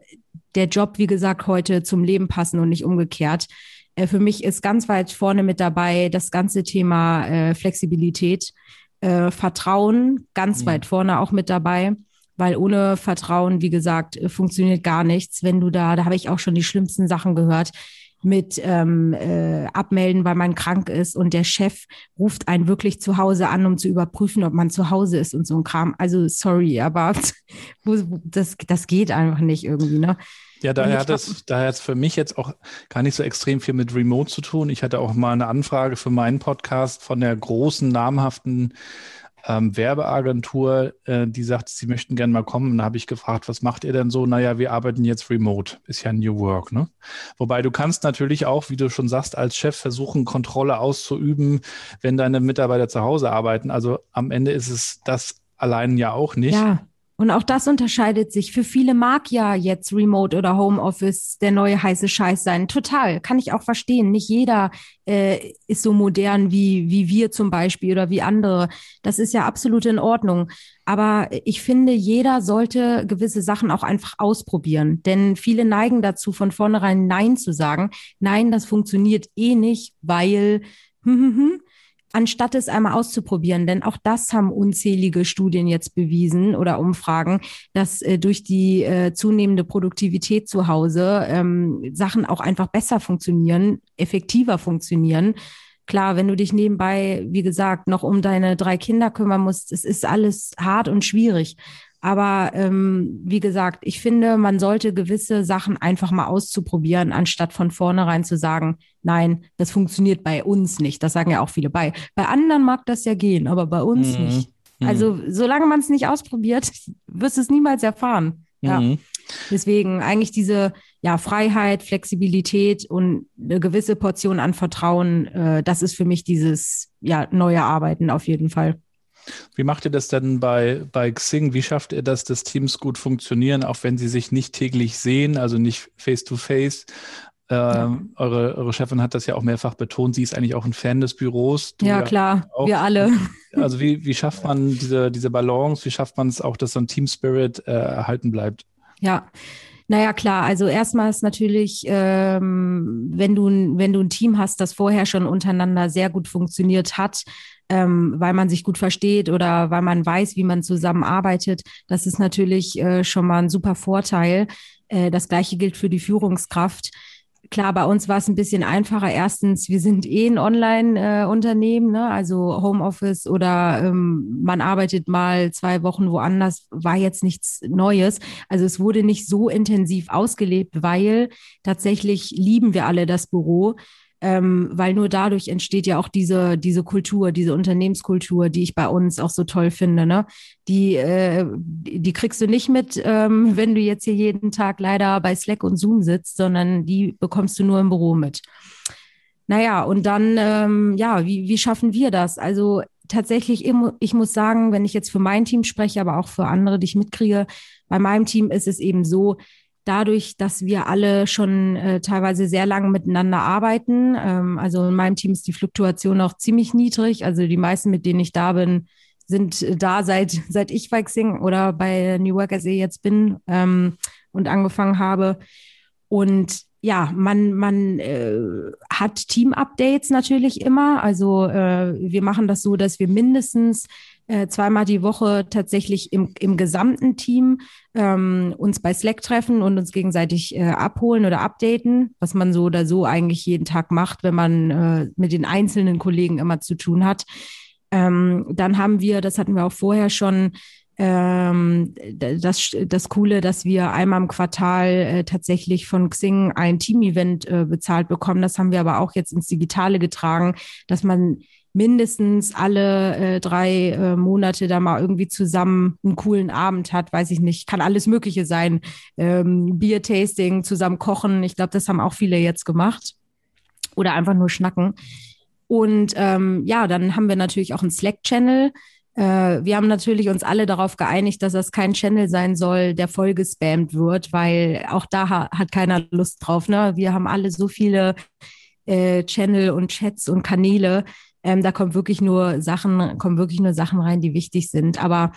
der Job, wie gesagt, heute zum Leben passen und nicht umgekehrt. Äh, für mich ist ganz weit vorne mit dabei das ganze Thema äh, Flexibilität, äh, Vertrauen, ganz mhm. weit vorne auch mit dabei. Weil ohne Vertrauen, wie gesagt, äh, funktioniert gar nichts. Wenn du da, da habe ich auch schon die schlimmsten Sachen gehört mit ähm, äh, abmelden, weil man krank ist und der Chef ruft einen wirklich zu Hause an, um zu überprüfen, ob man zu Hause ist und so ein Kram. Also sorry, aber [LAUGHS] das, das geht einfach nicht irgendwie, ne? Ja, daher hat das, daher hat es für mich jetzt auch gar nicht so extrem viel mit Remote zu tun. Ich hatte auch mal eine Anfrage für meinen Podcast von der großen, namhaften ähm, Werbeagentur, äh, die sagt, sie möchten gerne mal kommen. Und da habe ich gefragt, was macht ihr denn so? Naja, wir arbeiten jetzt remote. Ist ja New Work, ne? Wobei du kannst natürlich auch, wie du schon sagst, als Chef versuchen, Kontrolle auszuüben, wenn deine Mitarbeiter zu Hause arbeiten. Also am Ende ist es das allein ja auch nicht. Ja. Und auch das unterscheidet sich. Für viele mag ja jetzt Remote oder Homeoffice der neue heiße Scheiß sein. Total. Kann ich auch verstehen. Nicht jeder äh, ist so modern wie, wie wir zum Beispiel oder wie andere. Das ist ja absolut in Ordnung. Aber ich finde, jeder sollte gewisse Sachen auch einfach ausprobieren. Denn viele neigen dazu, von vornherein Nein zu sagen. Nein, das funktioniert eh nicht, weil [LAUGHS] hm, hm, hm anstatt es einmal auszuprobieren. Denn auch das haben unzählige Studien jetzt bewiesen oder Umfragen, dass äh, durch die äh, zunehmende Produktivität zu Hause ähm, Sachen auch einfach besser funktionieren, effektiver funktionieren. Klar, wenn du dich nebenbei, wie gesagt, noch um deine drei Kinder kümmern musst, es ist alles hart und schwierig. Aber ähm, wie gesagt, ich finde, man sollte gewisse Sachen einfach mal auszuprobieren, anstatt von vornherein zu sagen, nein, das funktioniert bei uns nicht. Das sagen ja auch viele bei. Bei anderen mag das ja gehen, aber bei uns mhm. nicht. Mhm. Also solange man es nicht ausprobiert, [LAUGHS] wirst du es niemals erfahren. Ja. Mhm. Deswegen eigentlich diese ja, Freiheit, Flexibilität und eine gewisse Portion an Vertrauen, äh, das ist für mich dieses ja, neue Arbeiten auf jeden Fall. Wie macht ihr das denn bei, bei Xing? Wie schafft ihr das, dass Teams gut funktionieren, auch wenn sie sich nicht täglich sehen, also nicht face-to-face? -face? ja. Ähm, eure, eure Chefin hat das ja auch mehrfach betont. Sie ist eigentlich auch ein Fan des Büros. Ja, ja, klar, auch. wir alle. Also wie, wie schafft man diese, diese Balance? Wie schafft man es auch, dass so ein Team Spirit äh, erhalten bleibt? Ja, naja, klar. Also erstmal ist natürlich, ähm, wenn du, wenn du ein Team hast, das vorher schon untereinander sehr gut funktioniert hat, ähm, weil man sich gut versteht oder weil man weiß, wie man zusammenarbeitet, das ist natürlich äh, schon mal ein super Vorteil. Äh, das gleiche gilt für die Führungskraft. Klar, bei uns war es ein bisschen einfacher. Erstens, wir sind eh ein Online-Unternehmen, ne? also Homeoffice oder ähm, man arbeitet mal zwei Wochen woanders, war jetzt nichts Neues. Also es wurde nicht so intensiv ausgelebt, weil tatsächlich lieben wir alle das Büro ähm, weil nur dadurch entsteht ja auch diese, diese Kultur, diese Unternehmenskultur, die ich bei uns auch so toll finde. Ne? Die, äh, die kriegst du nicht mit, ähm, wenn du jetzt hier jeden Tag leider bei Slack und Zoom sitzt, sondern die bekommst du nur im Büro mit. Naja, und dann, ähm, ja, wie, wie schaffen wir das? Also tatsächlich, ich muss sagen, wenn ich jetzt für mein Team spreche, aber auch für andere, die ich mitkriege, bei meinem Team ist es eben so, dadurch, dass wir alle schon äh, teilweise sehr lange miteinander arbeiten. Ähm, also in meinem Team ist die Fluktuation auch ziemlich niedrig. Also die meisten, mit denen ich da bin, sind da seit, [LAUGHS] seit ich bei Xing oder bei New Work SE jetzt bin ähm, und angefangen habe. Und ja, man, man äh, hat Team-Updates natürlich immer. Also äh, wir machen das so, dass wir mindestens äh, zweimal die Woche tatsächlich im, im gesamten Team ähm, uns bei Slack treffen und uns gegenseitig äh, abholen oder updaten, was man so oder so eigentlich jeden Tag macht, wenn man äh, mit den einzelnen Kollegen immer zu tun hat. Ähm, dann haben wir, das hatten wir auch vorher schon, ähm, das, das Coole, dass wir einmal im Quartal äh, tatsächlich von Xing ein Team-Event äh, bezahlt bekommen. Das haben wir aber auch jetzt ins Digitale getragen, dass man mindestens alle äh, drei äh, Monate da mal irgendwie zusammen einen coolen Abend hat, weiß ich nicht, kann alles Mögliche sein. Ähm, Bier-Tasting, zusammen kochen. Ich glaube, das haben auch viele jetzt gemacht. Oder einfach nur schnacken. Und ähm, ja, dann haben wir natürlich auch einen Slack-Channel. Äh, wir haben natürlich uns alle darauf geeinigt, dass das kein Channel sein soll, der voll gespammt wird, weil auch da ha hat keiner Lust drauf. Ne? Wir haben alle so viele äh, Channel und Chats und Kanäle, ähm, da kommt wirklich nur Sachen, kommen wirklich nur Sachen rein, die wichtig sind. Aber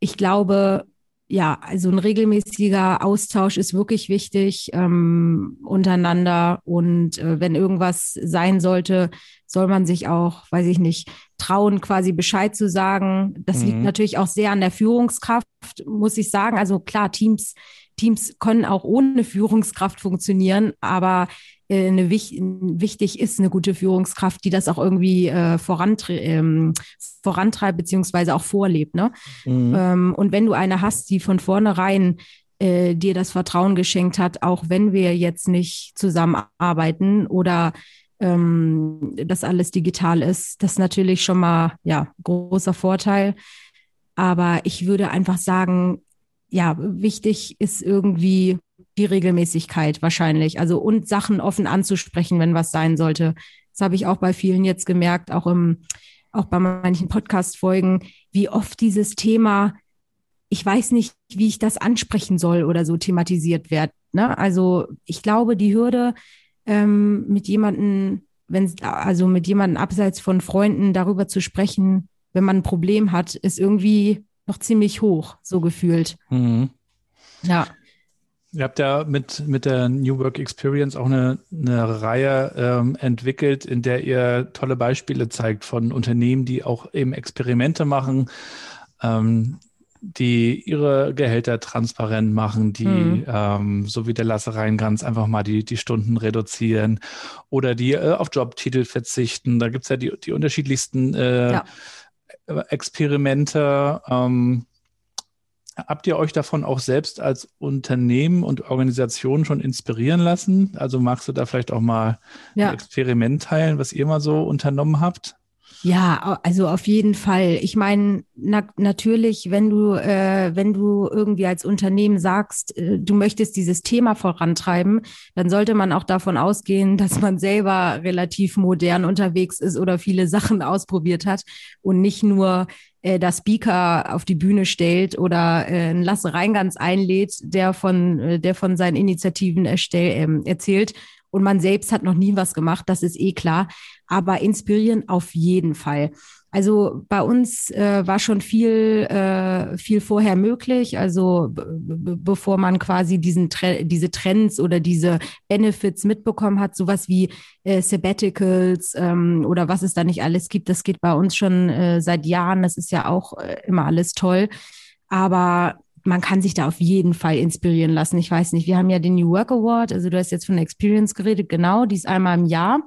ich glaube, ja, also ein regelmäßiger Austausch ist wirklich wichtig ähm, untereinander. Und äh, wenn irgendwas sein sollte, soll man sich auch, weiß ich nicht, trauen, quasi Bescheid zu sagen. Das mhm. liegt natürlich auch sehr an der Führungskraft, muss ich sagen. Also klar, Teams, Teams können auch ohne Führungskraft funktionieren, aber eine, wichtig ist eine gute Führungskraft, die das auch irgendwie äh, vorantre ähm, vorantreibt beziehungsweise auch vorlebt. Ne? Mhm. Ähm, und wenn du eine hast, die von vornherein äh, dir das Vertrauen geschenkt hat, auch wenn wir jetzt nicht zusammenarbeiten oder ähm, das alles digital ist, das ist natürlich schon mal ja großer Vorteil. Aber ich würde einfach sagen, ja, wichtig ist irgendwie die Regelmäßigkeit wahrscheinlich. Also und Sachen offen anzusprechen, wenn was sein sollte. Das habe ich auch bei vielen jetzt gemerkt, auch im, auch bei manchen Podcast-Folgen, wie oft dieses Thema, ich weiß nicht, wie ich das ansprechen soll oder so thematisiert wird. Ne? Also ich glaube, die Hürde ähm, mit jemanden, wenn also mit jemandem abseits von Freunden darüber zu sprechen, wenn man ein Problem hat, ist irgendwie noch ziemlich hoch, so gefühlt. Mhm. Ja. Ihr habt ja mit, mit der New Work Experience auch eine, eine Reihe ähm, entwickelt, in der ihr tolle Beispiele zeigt von Unternehmen, die auch eben Experimente machen, ähm, die ihre Gehälter transparent machen, die, mhm. ähm, so wie der Lasse Reingans, einfach mal die, die Stunden reduzieren oder die äh, auf Jobtitel verzichten. Da gibt's ja die, die unterschiedlichsten äh, ja. Experimente. Ähm, Habt ihr euch davon auch selbst als Unternehmen und Organisation schon inspirieren lassen? Also magst du da vielleicht auch mal ja. ein Experiment teilen, was ihr mal so unternommen habt? Ja, also auf jeden Fall. Ich meine, na, natürlich, wenn du, äh, wenn du irgendwie als Unternehmen sagst, äh, du möchtest dieses Thema vorantreiben, dann sollte man auch davon ausgehen, [LAUGHS] dass man selber relativ modern unterwegs ist oder viele Sachen ausprobiert hat und nicht nur äh, das Speaker auf die Bühne stellt oder äh, einen Lasse Reingans einlädt, der von, äh, der von seinen Initiativen erstell, äh, erzählt und man selbst hat noch nie was gemacht, das ist eh klar. Aber inspirieren auf jeden Fall. Also bei uns äh, war schon viel, äh, viel vorher möglich. Also bevor man quasi diesen Tre diese Trends oder diese Benefits mitbekommen hat, sowas wie äh, Sabbaticals ähm, oder was es da nicht alles gibt, das geht bei uns schon äh, seit Jahren. Das ist ja auch äh, immer alles toll. Aber man kann sich da auf jeden Fall inspirieren lassen. Ich weiß nicht, wir haben ja den New Work Award, also du hast jetzt von Experience geredet, genau, die ist einmal im Jahr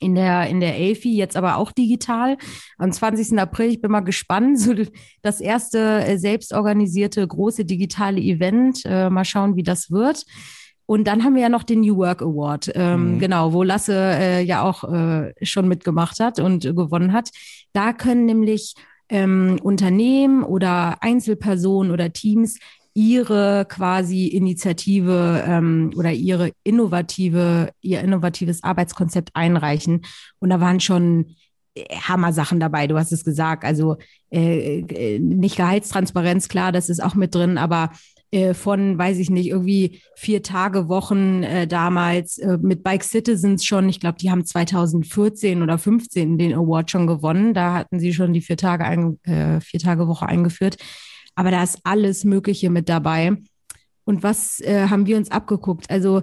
in der, in der Elfi, jetzt aber auch digital. Am 20. April, ich bin mal gespannt, [LAUGHS] so das erste äh, selbstorganisierte große digitale Event. Äh, mal schauen, wie das wird. Und dann haben wir ja noch den New Work Award, ähm, mhm. genau, wo Lasse äh, ja auch äh, schon mitgemacht hat und gewonnen hat. Da können nämlich ähm, Unternehmen oder Einzelpersonen oder Teams ihre quasi Initiative ähm, oder ihre innovative, ihr innovatives Arbeitskonzept einreichen. Und da waren schon Hammer-Sachen dabei, du hast es gesagt. Also äh, äh, nicht Gehaltstransparenz, klar, das ist auch mit drin, aber äh, von, weiß ich nicht, irgendwie vier Tage Wochen äh, damals äh, mit Bike Citizens schon. Ich glaube, die haben 2014 oder 15 den Award schon gewonnen. Da hatten sie schon die vier Tage, ein, äh, vier Tage Woche eingeführt. Aber da ist alles Mögliche mit dabei. Und was äh, haben wir uns abgeguckt? Also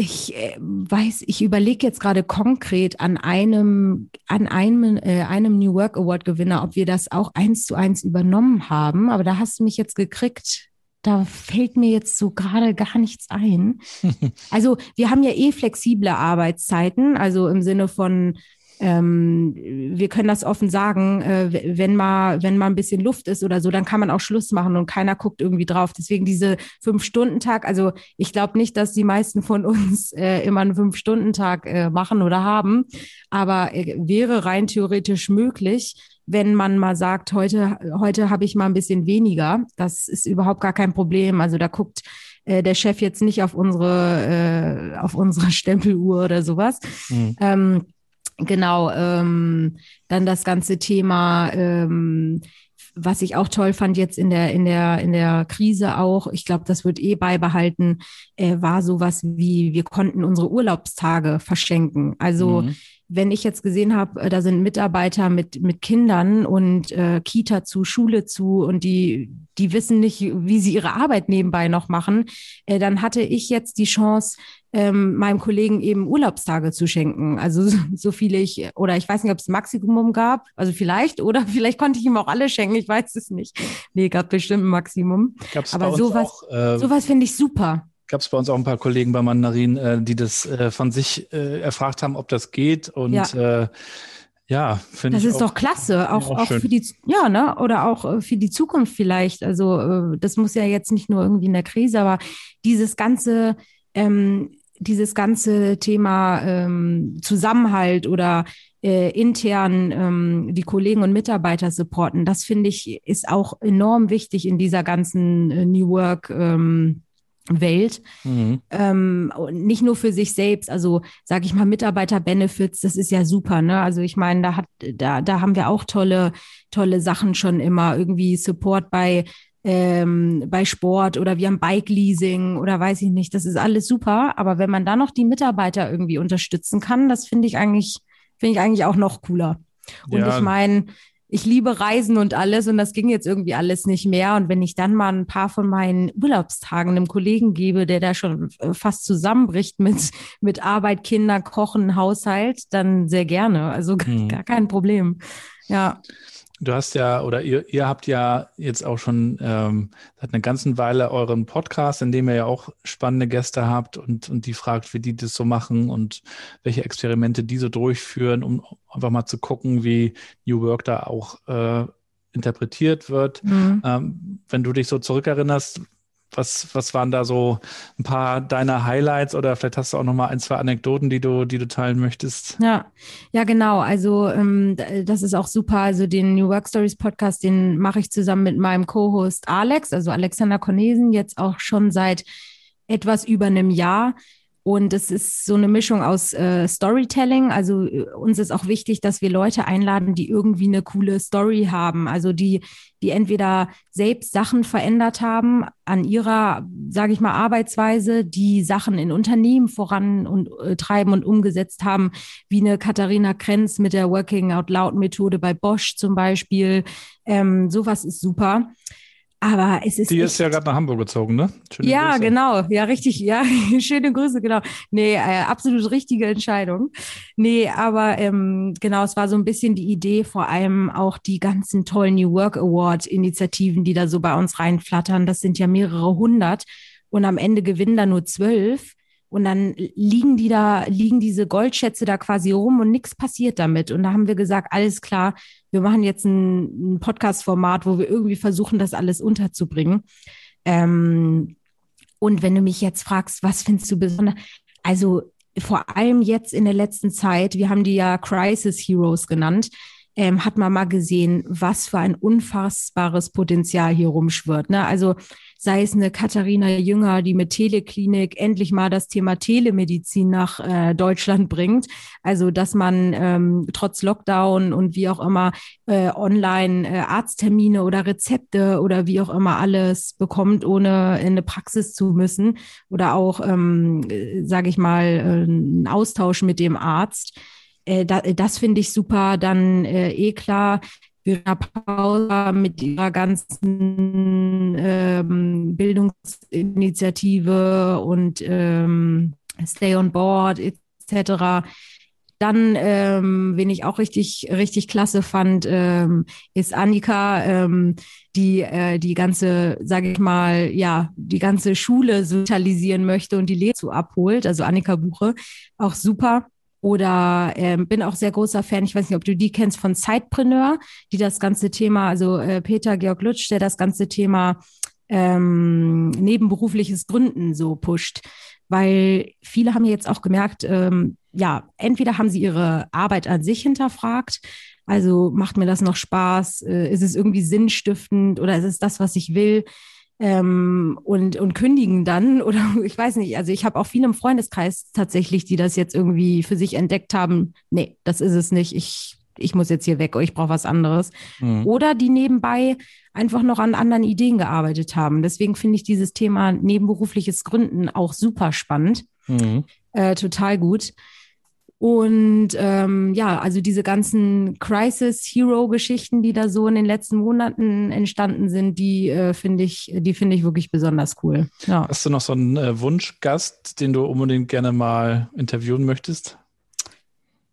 ich äh, weiß, ich überlege jetzt gerade konkret an einem, an einem, äh, einem New Work Award Gewinner, ob wir das auch eins zu eins übernommen haben. Aber da hast du mich jetzt gekriegt. Da fällt mir jetzt so gerade gar nichts ein. [LAUGHS] also wir haben ja eh flexible Arbeitszeiten, also im Sinne von ähm, wir können das offen sagen, äh, wenn mal, wenn mal ein bisschen Luft ist oder so, dann kann man auch Schluss machen und keiner guckt irgendwie drauf. Deswegen diese Fünf-Stunden-Tag, also ich glaube nicht, dass die meisten von uns äh, immer einen Fünf-Stunden-Tag äh, machen oder haben, aber äh, wäre rein theoretisch möglich, wenn man mal sagt, heute, heute habe ich mal ein bisschen weniger. Das ist überhaupt gar kein Problem. Also da guckt äh, der Chef jetzt nicht auf unsere, äh, auf unsere [LAUGHS] Stempeluhr oder sowas. Mhm. Ähm, Genau, ähm, dann das ganze Thema, ähm, was ich auch toll fand jetzt in der in der in der Krise auch, ich glaube, das wird eh beibehalten, äh, war sowas wie wir konnten unsere Urlaubstage verschenken. Also mhm wenn ich jetzt gesehen habe, äh, da sind Mitarbeiter mit, mit Kindern und äh, Kita zu, Schule zu und die, die wissen nicht, wie sie ihre Arbeit nebenbei noch machen, äh, dann hatte ich jetzt die Chance, ähm, meinem Kollegen eben Urlaubstage zu schenken. Also so, so viele ich, oder ich weiß nicht, ob es Maximum gab, also vielleicht, oder [LAUGHS] vielleicht konnte ich ihm auch alle schenken, ich weiß es nicht. Nee, gab bestimmt ein Maximum. Gab's Aber sowas, äh, sowas finde ich super gab es bei uns auch ein paar Kollegen bei Mandarin, äh, die das äh, von sich äh, erfragt haben, ob das geht. Und ja, äh, ja finde ich. Das ist auch, doch klasse, auch, auch, auch für die, ja, ne, oder auch äh, für die Zukunft vielleicht. Also äh, das muss ja jetzt nicht nur irgendwie in der Krise, aber dieses ganze, ähm, dieses ganze Thema ähm, Zusammenhalt oder äh, intern ähm, die Kollegen und Mitarbeiter supporten, das finde ich ist auch enorm wichtig in dieser ganzen äh, New Work. Ähm, Welt. Mhm. Ähm, nicht nur für sich selbst, also sage ich mal, Mitarbeiter-Benefits, das ist ja super, ne? Also ich meine, da hat, da, da haben wir auch tolle, tolle Sachen schon immer, irgendwie Support bei ähm, bei Sport oder wir haben Bike-Leasing oder weiß ich nicht, das ist alles super. Aber wenn man da noch die Mitarbeiter irgendwie unterstützen kann, das finde ich eigentlich, finde ich eigentlich auch noch cooler. Und ja. ich meine, ich liebe Reisen und alles und das ging jetzt irgendwie alles nicht mehr. Und wenn ich dann mal ein paar von meinen Urlaubstagen einem Kollegen gebe, der da schon äh, fast zusammenbricht mit, [LAUGHS] mit Arbeit, Kinder, Kochen, Haushalt, dann sehr gerne. Also [LAUGHS] mhm. gar kein Problem. Ja. Du hast ja, oder ihr, ihr habt ja jetzt auch schon ähm, seit einer ganzen Weile euren Podcast, in dem ihr ja auch spannende Gäste habt und, und die fragt, wie die das so machen und welche Experimente die so durchführen, um einfach mal zu gucken, wie New Work da auch äh, interpretiert wird. Mhm. Ähm, wenn du dich so zurückerinnerst, was, was waren da so ein paar deiner Highlights oder vielleicht hast du auch noch mal ein, zwei Anekdoten, die du, die du teilen möchtest? Ja, ja, genau. Also ähm, das ist auch super. Also den New Work Stories Podcast, den mache ich zusammen mit meinem Co-Host Alex, also Alexander Cornesen, jetzt auch schon seit etwas über einem Jahr. Und es ist so eine Mischung aus äh, Storytelling. Also äh, uns ist auch wichtig, dass wir Leute einladen, die irgendwie eine coole Story haben. Also die, die entweder selbst Sachen verändert haben an ihrer, sage ich mal, Arbeitsweise, die Sachen in Unternehmen voran und äh, treiben und umgesetzt haben, wie eine Katharina Krenz mit der Working Out Loud Methode bei Bosch zum Beispiel. Ähm, sowas ist super. Aber es ist. Die ist ja gerade nach Hamburg gezogen, ne? Schöne ja, Grüße. genau. Ja, richtig. Ja, [LAUGHS] schöne Grüße, genau. Nee, äh, absolut richtige Entscheidung. Nee, aber ähm, genau, es war so ein bisschen die Idee, vor allem auch die ganzen tollen New Work Award Initiativen, die da so bei uns reinflattern. Das sind ja mehrere hundert. Und am Ende gewinnen da nur zwölf. Und dann liegen die da, liegen diese Goldschätze da quasi rum und nichts passiert damit. Und da haben wir gesagt, alles klar, wir machen jetzt ein, ein Podcast-Format, wo wir irgendwie versuchen, das alles unterzubringen. Ähm, und wenn du mich jetzt fragst, was findest du besonders? Also vor allem jetzt in der letzten Zeit, wir haben die ja Crisis Heroes genannt. ähm, hat man mal gesehen, was für ein unfassbares Potenzial hier rumschwirrt. Ne? Also sei es eine Katharina Jünger, die mit Teleklinik endlich mal das Thema Telemedizin nach äh, Deutschland bringt. Also dass man ähm, trotz Lockdown und wie auch immer äh, online äh, Arzttermine oder Rezepte oder wie auch immer alles bekommt, ohne in eine Praxis zu müssen oder auch, ähm, äh, sage ich mal, äh, einen Austausch mit dem Arzt. Äh, da, das finde ich super. Dann äh, eh klar, Verena Pauser mit ihrer ganzen ähm, Bildungsinitiative und ähm, Stay on Board etc. Dann, ähm, wen ich auch richtig, richtig klasse fand, ähm, ist Annika, ähm, die äh, die ganze, sage ich mal, ja, die ganze Schule sozialisieren möchte und die Lehre zu abholt. Also Annika Buche, auch super. Oder ähm, bin auch sehr großer Fan, ich weiß nicht, ob du die kennst, von Zeitpreneur, die das ganze Thema, also äh, Peter Georg Lutsch, der das ganze Thema ähm, nebenberufliches Gründen so pusht. Weil viele haben jetzt auch gemerkt, ähm, ja, entweder haben sie ihre Arbeit an sich hinterfragt, also macht mir das noch Spaß, äh, ist es irgendwie sinnstiftend oder ist es das, was ich will? Ähm, und, und kündigen dann [LAUGHS] oder ich weiß nicht, also ich habe auch viele im Freundeskreis tatsächlich, die das jetzt irgendwie für sich entdeckt haben, nee, das ist es nicht, ich, ich muss jetzt hier weg oder ich brauche was anderes. Mhm. Oder die nebenbei einfach noch an anderen Ideen gearbeitet haben. Deswegen finde ich dieses Thema nebenberufliches Gründen auch super spannend, mhm. äh, total gut. Und ähm, ja, also diese ganzen Crisis-Hero-Geschichten, die da so in den letzten Monaten entstanden sind, die äh, finde ich, die finde ich wirklich besonders cool. Ja. Hast du noch so einen äh, Wunschgast, den du unbedingt gerne mal interviewen möchtest?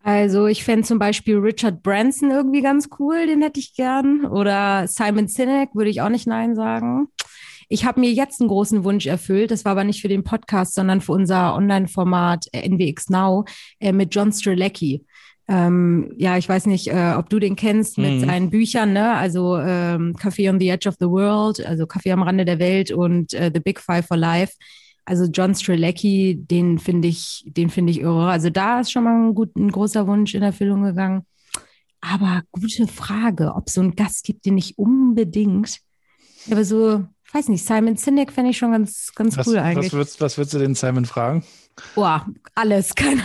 Also ich fände zum Beispiel Richard Branson irgendwie ganz cool, den hätte ich gern. Oder Simon Sinek würde ich auch nicht Nein sagen. Ich habe mir jetzt einen großen Wunsch erfüllt. Das war aber nicht für den Podcast, sondern für unser Online-Format äh, NWX Now äh, mit John Strelecki. Ähm, ja, ich weiß nicht, äh, ob du den kennst mit mhm. seinen Büchern, ne? Also ähm, Café on the Edge of the World, also Kaffee am Rande der Welt und äh, The Big Five for Life. Also John Strelecki, den finde ich, den finde ich irre. Also da ist schon mal ein, gut, ein großer Wunsch in Erfüllung gegangen. Aber gute Frage, ob es so einen Gast gibt, den ich unbedingt, aber so weiß nicht, Simon Sinek fände ich schon ganz, ganz was, cool eigentlich. Was würdest, was würdest du den Simon fragen? Boah, alles, keine,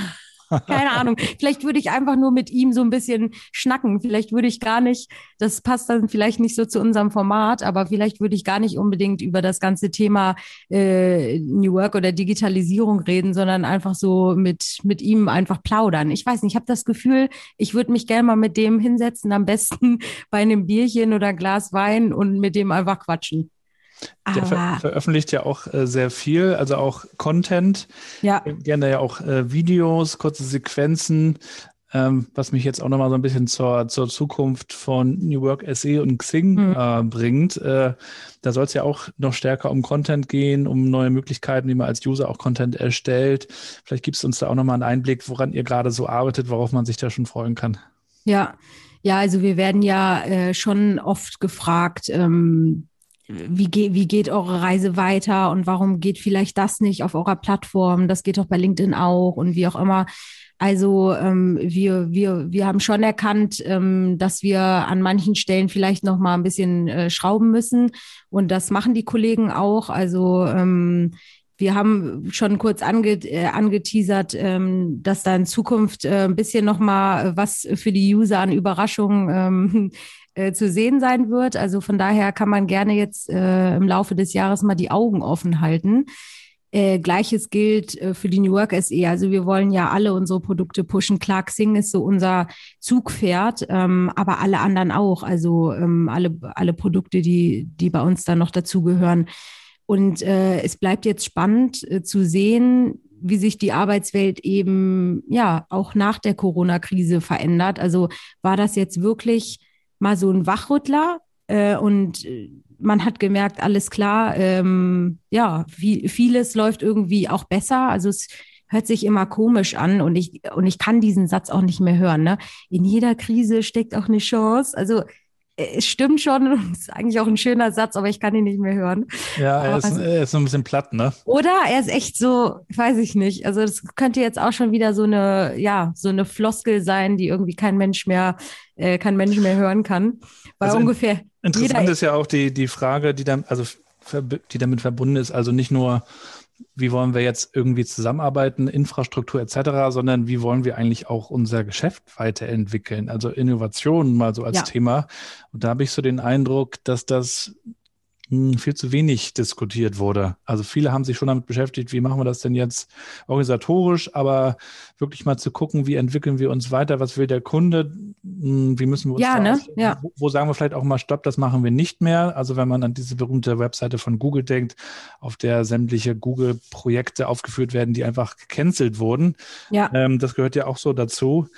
[LAUGHS] keine Ahnung. Vielleicht würde ich einfach nur mit ihm so ein bisschen schnacken. Vielleicht würde ich gar nicht, das passt dann vielleicht nicht so zu unserem Format, aber vielleicht würde ich gar nicht unbedingt über das ganze Thema äh, New Work oder Digitalisierung reden, sondern einfach so mit, mit ihm einfach plaudern. Ich weiß nicht, ich habe das Gefühl, ich würde mich gerne mal mit dem hinsetzen, am besten [LAUGHS] bei einem Bierchen oder Glas Wein und mit dem einfach quatschen. Der ver veröffentlicht ja auch äh, sehr viel, also auch Content. Ja. Gerne ja auch äh, Videos, kurze Sequenzen, ähm, was mich jetzt auch nochmal so ein bisschen zur, zur Zukunft von New Work SE und Xing mhm. äh, bringt. Äh, da soll es ja auch noch stärker um Content gehen, um neue Möglichkeiten, wie man als User auch Content erstellt. Vielleicht gibst du uns da auch nochmal einen Einblick, woran ihr gerade so arbeitet, worauf man sich da schon freuen kann. Ja, ja, also wir werden ja äh, schon oft gefragt, ähm, wie, ge wie geht eure Reise weiter und warum geht vielleicht das nicht auf eurer Plattform? Das geht doch bei LinkedIn auch und wie auch immer. Also ähm, wir, wir, wir haben schon erkannt, ähm, dass wir an manchen Stellen vielleicht noch mal ein bisschen äh, schrauben müssen. Und das machen die Kollegen auch. Also ähm, wir haben schon kurz ange, äh, angeteasert, ähm, dass da in Zukunft äh, ein bisschen noch mal was für die User an Überraschungen ähm, äh, zu sehen sein wird. Also von daher kann man gerne jetzt äh, im Laufe des Jahres mal die Augen offen halten. Äh, Gleiches gilt äh, für die New Work SE. Also wir wollen ja alle unsere Produkte pushen. Clark Sing ist so unser Zugpferd, ähm, aber alle anderen auch. Also ähm, alle, alle Produkte, die, die bei uns dann noch dazugehören. Und äh, es bleibt jetzt spannend äh, zu sehen, wie sich die Arbeitswelt eben ja auch nach der Corona-Krise verändert. Also war das jetzt wirklich mal so ein Wachrüttler äh, und äh, man hat gemerkt, alles klar, ähm, ja, viel, vieles läuft irgendwie auch besser. Also es hört sich immer komisch an und ich, und ich kann diesen Satz auch nicht mehr hören. Ne? In jeder Krise steckt auch eine Chance. Also es stimmt schon, [LAUGHS] ist eigentlich auch ein schöner Satz, aber ich kann ihn nicht mehr hören. Ja, er ist, er ist so ein bisschen platt, ne? Oder er ist echt so, weiß ich nicht. Also das könnte jetzt auch schon wieder so eine, ja, so eine Floskel sein, die irgendwie kein Mensch mehr, äh, kein Mensch mehr hören kann. Weil also ungefähr. Interessant ist ja auch die, die Frage, die dann, also die damit verbunden ist, also nicht nur wie wollen wir jetzt irgendwie zusammenarbeiten, Infrastruktur etc., sondern wie wollen wir eigentlich auch unser Geschäft weiterentwickeln? Also Innovation mal so als ja. Thema. Und da habe ich so den Eindruck, dass das viel zu wenig diskutiert wurde. Also viele haben sich schon damit beschäftigt, wie machen wir das denn jetzt organisatorisch, aber wirklich mal zu gucken, wie entwickeln wir uns weiter, was will der Kunde, hm, wie müssen wir uns ja, ne? ja. Wo, wo, sagen wir vielleicht auch mal, stopp, das machen wir nicht mehr. Also wenn man an diese berühmte Webseite von Google denkt, auf der sämtliche Google-Projekte aufgeführt werden, die einfach gecancelt wurden. Ja. Ähm, das gehört ja auch so dazu.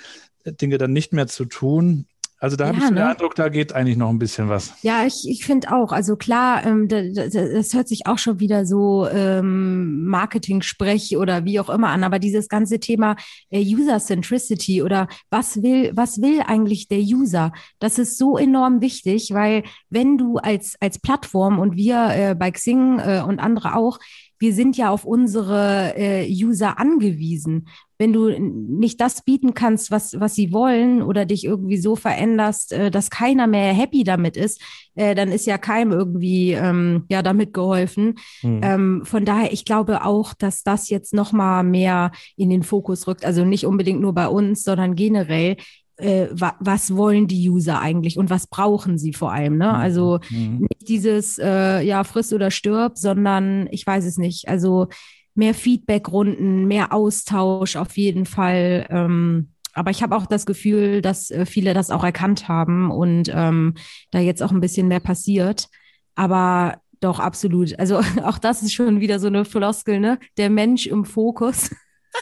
Dinge dann nicht mehr zu tun. Also da habe ja, ich so den ne? Eindruck, da geht eigentlich noch ein bisschen was. Ja, ich, ich finde auch. Also klar, ähm, das, das, hört sich auch schon wieder so ähm, Marketing-Sprech oder wie auch immer an. Aber dieses ganze Thema äh, User-Centricity oder was will, was will eigentlich der User? Das ist so enorm wichtig, weil wenn du als, als Plattform und wir äh, bei Xing äh, und andere auch, wir sind ja auf unsere äh, User angewiesen. Wenn du nicht das bieten kannst, was, was sie wollen oder dich irgendwie so veränderst, äh, dass keiner mehr happy damit ist, äh, dann ist ja keinem irgendwie ähm, ja damit geholfen. Mhm. Ähm, von daher, ich glaube auch, dass das jetzt noch mal mehr in den Fokus rückt. Also nicht unbedingt nur bei uns, sondern generell äh, wa was wollen die User eigentlich und was brauchen sie vor allem. Ne? Also mhm. nicht dieses äh, ja friss oder stirb, sondern ich weiß es nicht. Also mehr Feedback-Runden, mehr Austausch auf jeden Fall. Ähm, aber ich habe auch das Gefühl, dass äh, viele das auch erkannt haben und ähm, da jetzt auch ein bisschen mehr passiert. Aber doch, absolut. Also [LAUGHS] auch das ist schon wieder so eine Floskel, ne? Der Mensch im Fokus.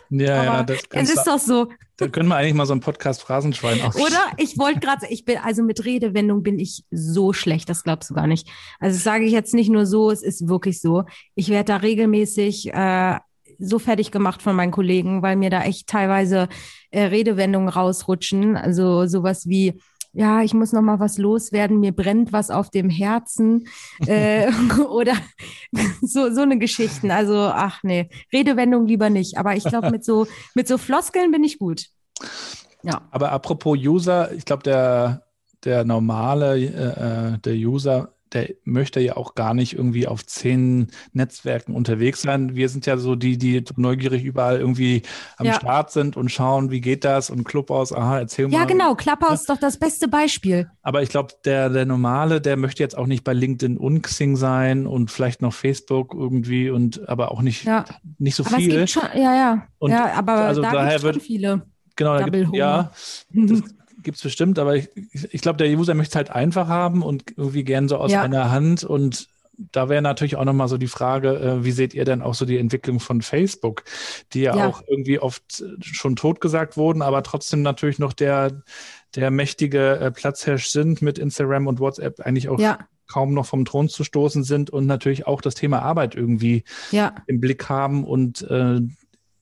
Ja, ja, das es ist doch so. Da können wir eigentlich mal so einen Podcast Phrasenschwein auch. [LAUGHS] Oder? Ich wollte gerade, ich bin, also mit Redewendung bin ich so schlecht, das glaubst du gar nicht. Also das sage ich jetzt nicht nur so, es ist wirklich so. Ich werde da regelmäßig äh, so fertig gemacht von meinen Kollegen, weil mir da echt teilweise äh, Redewendungen rausrutschen. Also sowas wie, ja, ich muss noch mal was loswerden, mir brennt was auf dem Herzen [LAUGHS] äh, [LAUGHS] oder so so eine Geschichten. Also ach nee, Redewendung lieber nicht. Aber ich glaube mit so [LAUGHS] mit so Floskeln bin ich gut. Ja. Aber apropos User, ich glaube der der normale äh, äh der User der möchte ja auch gar nicht irgendwie auf zehn Netzwerken unterwegs sein. Wir sind ja so die, die neugierig überall irgendwie am ja. Start sind und schauen, wie geht das und Clubhaus, aha, erzähl mal. Ja, genau, Clubhouse ist doch das beste Beispiel. Aber ich glaube, der, der Normale, der möchte jetzt auch nicht bei LinkedIn und Xing sein und vielleicht noch Facebook irgendwie und aber auch nicht, ja. nicht so aber viel. Es gibt schon, ja, ja. Und ja, aber also da daher wird viele. Genau, da gibt, ja. Das, [LAUGHS] gibt es bestimmt, aber ich, ich glaube, der User möchte es halt einfach haben und irgendwie gern so aus ja. einer Hand. Und da wäre natürlich auch nochmal so die Frage, äh, wie seht ihr denn auch so die Entwicklung von Facebook, die ja, ja, auch irgendwie oft schon totgesagt wurden, aber trotzdem natürlich noch der, der mächtige äh, Platzhirsch sind mit Instagram und WhatsApp eigentlich auch ja. kaum noch vom Thron zu stoßen sind und natürlich auch das Thema Arbeit irgendwie ja. im Blick haben und äh,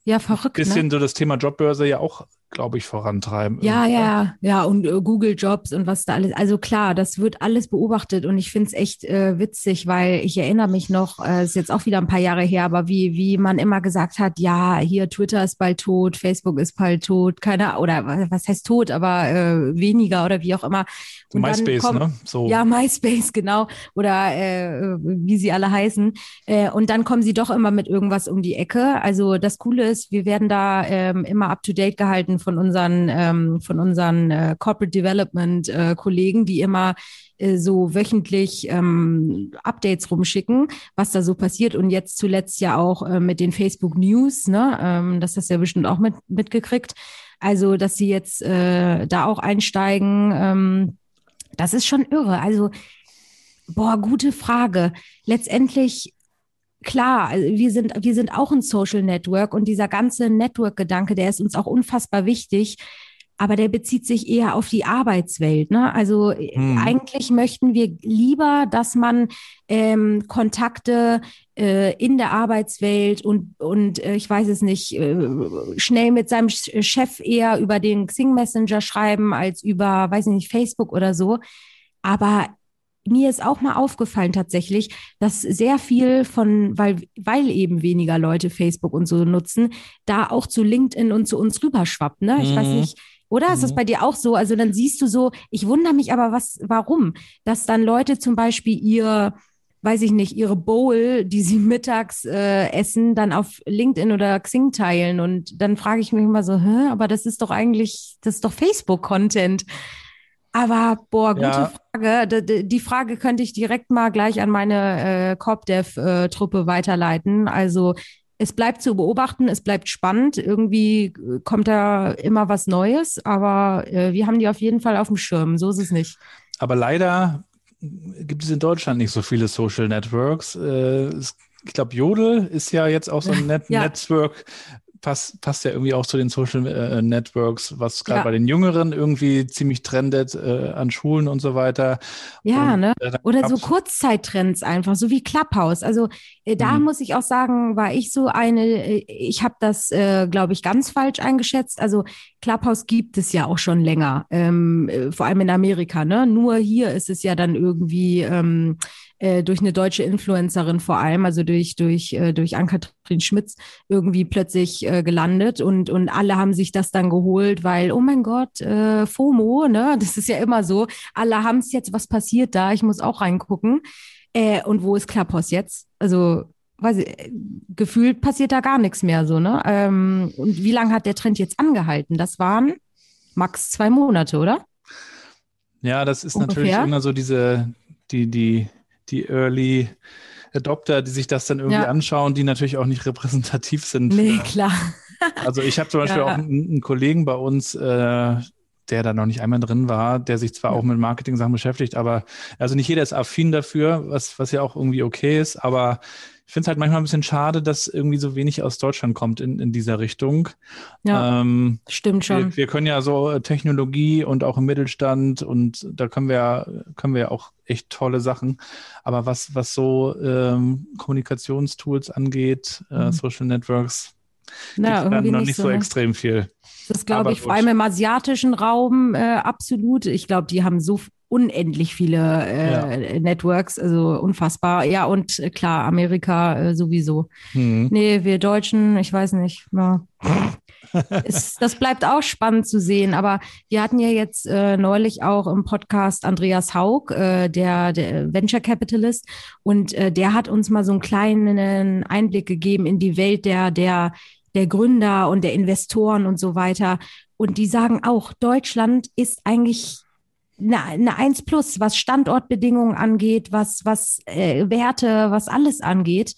ja, verrückt. Bisschen ne? so das Thema Jobbörse ja auch glaube ich, vorantreiben. Ja, ja, ja, und äh, Google Jobs und was da alles. Also klar, das wird alles beobachtet und ich finde es echt äh, witzig, weil ich erinnere mich noch, äh, ist jetzt auch wieder ein paar Jahre her, aber wie, wie man immer gesagt hat, ja, hier Twitter ist bald tot, Facebook ist bald tot, keine oder was heißt tot, aber äh, weniger oder wie auch immer. Und MySpace, kommt, ne? So. Ja, [LAUGHS] MySpace, genau. Oder äh, wie sie alle heißen. Äh, und dann kommen sie doch immer mit irgendwas um die Ecke. Also das Coole ist, wir werden da ähm, immer up to date gehalten von unseren, ähm, von unseren äh, Corporate Development äh, Kollegen, die immer äh, so wöchentlich ähm, Updates rumschicken, was da so passiert. Und jetzt zuletzt ja auch äh, mit den Facebook News, ne? Ähm, das hast du ja bestimmt auch mit, mitgekriegt. Also, dass sie jetzt äh, da auch einsteigen, ähm, das ist schon irre. Also, boah, gute Frage. Letztendlich klar, also wir sind, wir sind auch ein Social Network und dieser ganze Network-Gedanke, der ist uns auch unfassbar wichtig. Aber der bezieht sich eher auf die Arbeitswelt. Ne? Also hm. eigentlich möchten wir lieber, dass man ähm, Kontakte äh, in der Arbeitswelt und, und äh, ich weiß es nicht, äh, schnell mit seinem Chef eher über den Xing Messenger schreiben als über, weiß ich nicht, Facebook oder so Aber mir ist auch mal aufgefallen tatsächlich, dass sehr viel von, weil, weil eben weniger Leute Facebook und so nutzen, da auch zu LinkedIn und zu uns rüberschwappt. Ne? Ich mhm. weiß nicht, oder? Mhm. Ist das mhm. bei dir auch so? Also dann siehst du so, ich wundere mich aber, was, warum? Dass dann Leute zum Beispiel ihr, weiß ich nicht, ihre Bowl, die sie [LAUGHS] mittags äh, essen, dann auf LinkedIn oder Xing teilen. Und dann frage ich mich immer so, hä, aber das ist doch eigentlich, das ist doch Facebook-Content. Aber boah, gute ja. Frage. Die Frage könnte ich direkt mal gleich an meine äh, CorpDev-Truppe weiterleiten. Also es bleibt zu beobachten, es bleibt spannend. Irgendwie äh, kommt da immer was Neues, aber äh, wir haben die auf jeden Fall auf dem Schirm. So ist es nicht. Aber leider gibt es in Deutschland nicht so viele Social Networks. Äh, ich glaube, Jodel ist ja jetzt auch so ein [LAUGHS] Net ja. Network, passt, passt ja irgendwie auch zu den Social äh, Networks, was gerade ja. bei den Jüngeren irgendwie ziemlich trendet äh, an Schulen und so weiter. Ja, und, ne? Äh, Oder so Kurzzeittrends einfach, so wie Clubhouse. Also äh, da mhm. muss ich auch sagen, war ich so eine, äh, ich habe das, äh, glaube ich, ganz falsch eingeschätzt. Also Clubhouse gibt es ja auch schon länger, ähm, vor allem in Amerika. Ne? Nur hier ist es ja dann irgendwie ähm, äh, durch eine deutsche Influencerin vor allem, also durch, durch, äh, durch Ann-Kathrin Schmitz irgendwie plötzlich äh, gelandet und, und alle haben sich das dann geholt, weil, oh mein Gott, äh, FOMO, ne, [LAUGHS] das ist ja immer so, alle haben es jetzt, was passiert da, ich muss auch reingucken. Äh, und wo ist Clubhouse jetzt? Also, weiß ich, äh, gefühlt passiert da gar nichts mehr so, ne? Ähm, und wie lange hat der Trend jetzt angehalten? Das waren max zwei Monate, oder? Ja, das ist Ungefähr. natürlich immer so diese, die, die, die Early Adopter, die sich das dann irgendwie ja. anschauen, die natürlich auch nicht repräsentativ sind. Nee, für, klar. [LAUGHS] also ich habe zum Beispiel ja. auch einen, einen, Kollegen bei uns, äh, der da noch nicht einmal drin war, der sich zwar ja. auch mit Marketing-Sachen beschäftigt, aber also nicht jeder ist affin dafür, was, was ja auch irgendwie okay ist, aber ich finde es halt manchmal ein bisschen schade, dass irgendwie so wenig aus Deutschland kommt in, in dieser Richtung. Ja, ähm, stimmt schon. Wir, wir, können ja so äh, Technologie und auch im Mittelstand und da können wir, können wir auch echt tolle Sachen. Aber was, was so ähm, Kommunikationstools angeht, äh, mhm. Social Networks, Na, irgendwie noch nicht so, so ne? extrem viel. Das glaube ich vor allem im asiatischen Raum äh, absolut. Ich glaube, die haben so unendlich viele äh, ja. Networks, also unfassbar. Ja, und äh, klar, Amerika äh, sowieso. Hm. Nee, wir Deutschen, ich weiß nicht. Ja. [LAUGHS] es, das bleibt auch spannend zu sehen. Aber wir hatten ja jetzt äh, neulich auch im Podcast Andreas Haug, äh, der, der Venture Capitalist, und äh, der hat uns mal so einen kleinen Einblick gegeben in die Welt der, der, der Gründer und der Investoren und so weiter. Und die sagen auch, Deutschland ist eigentlich eine, eine 1 plus, was Standortbedingungen angeht, was, was äh, Werte, was alles angeht.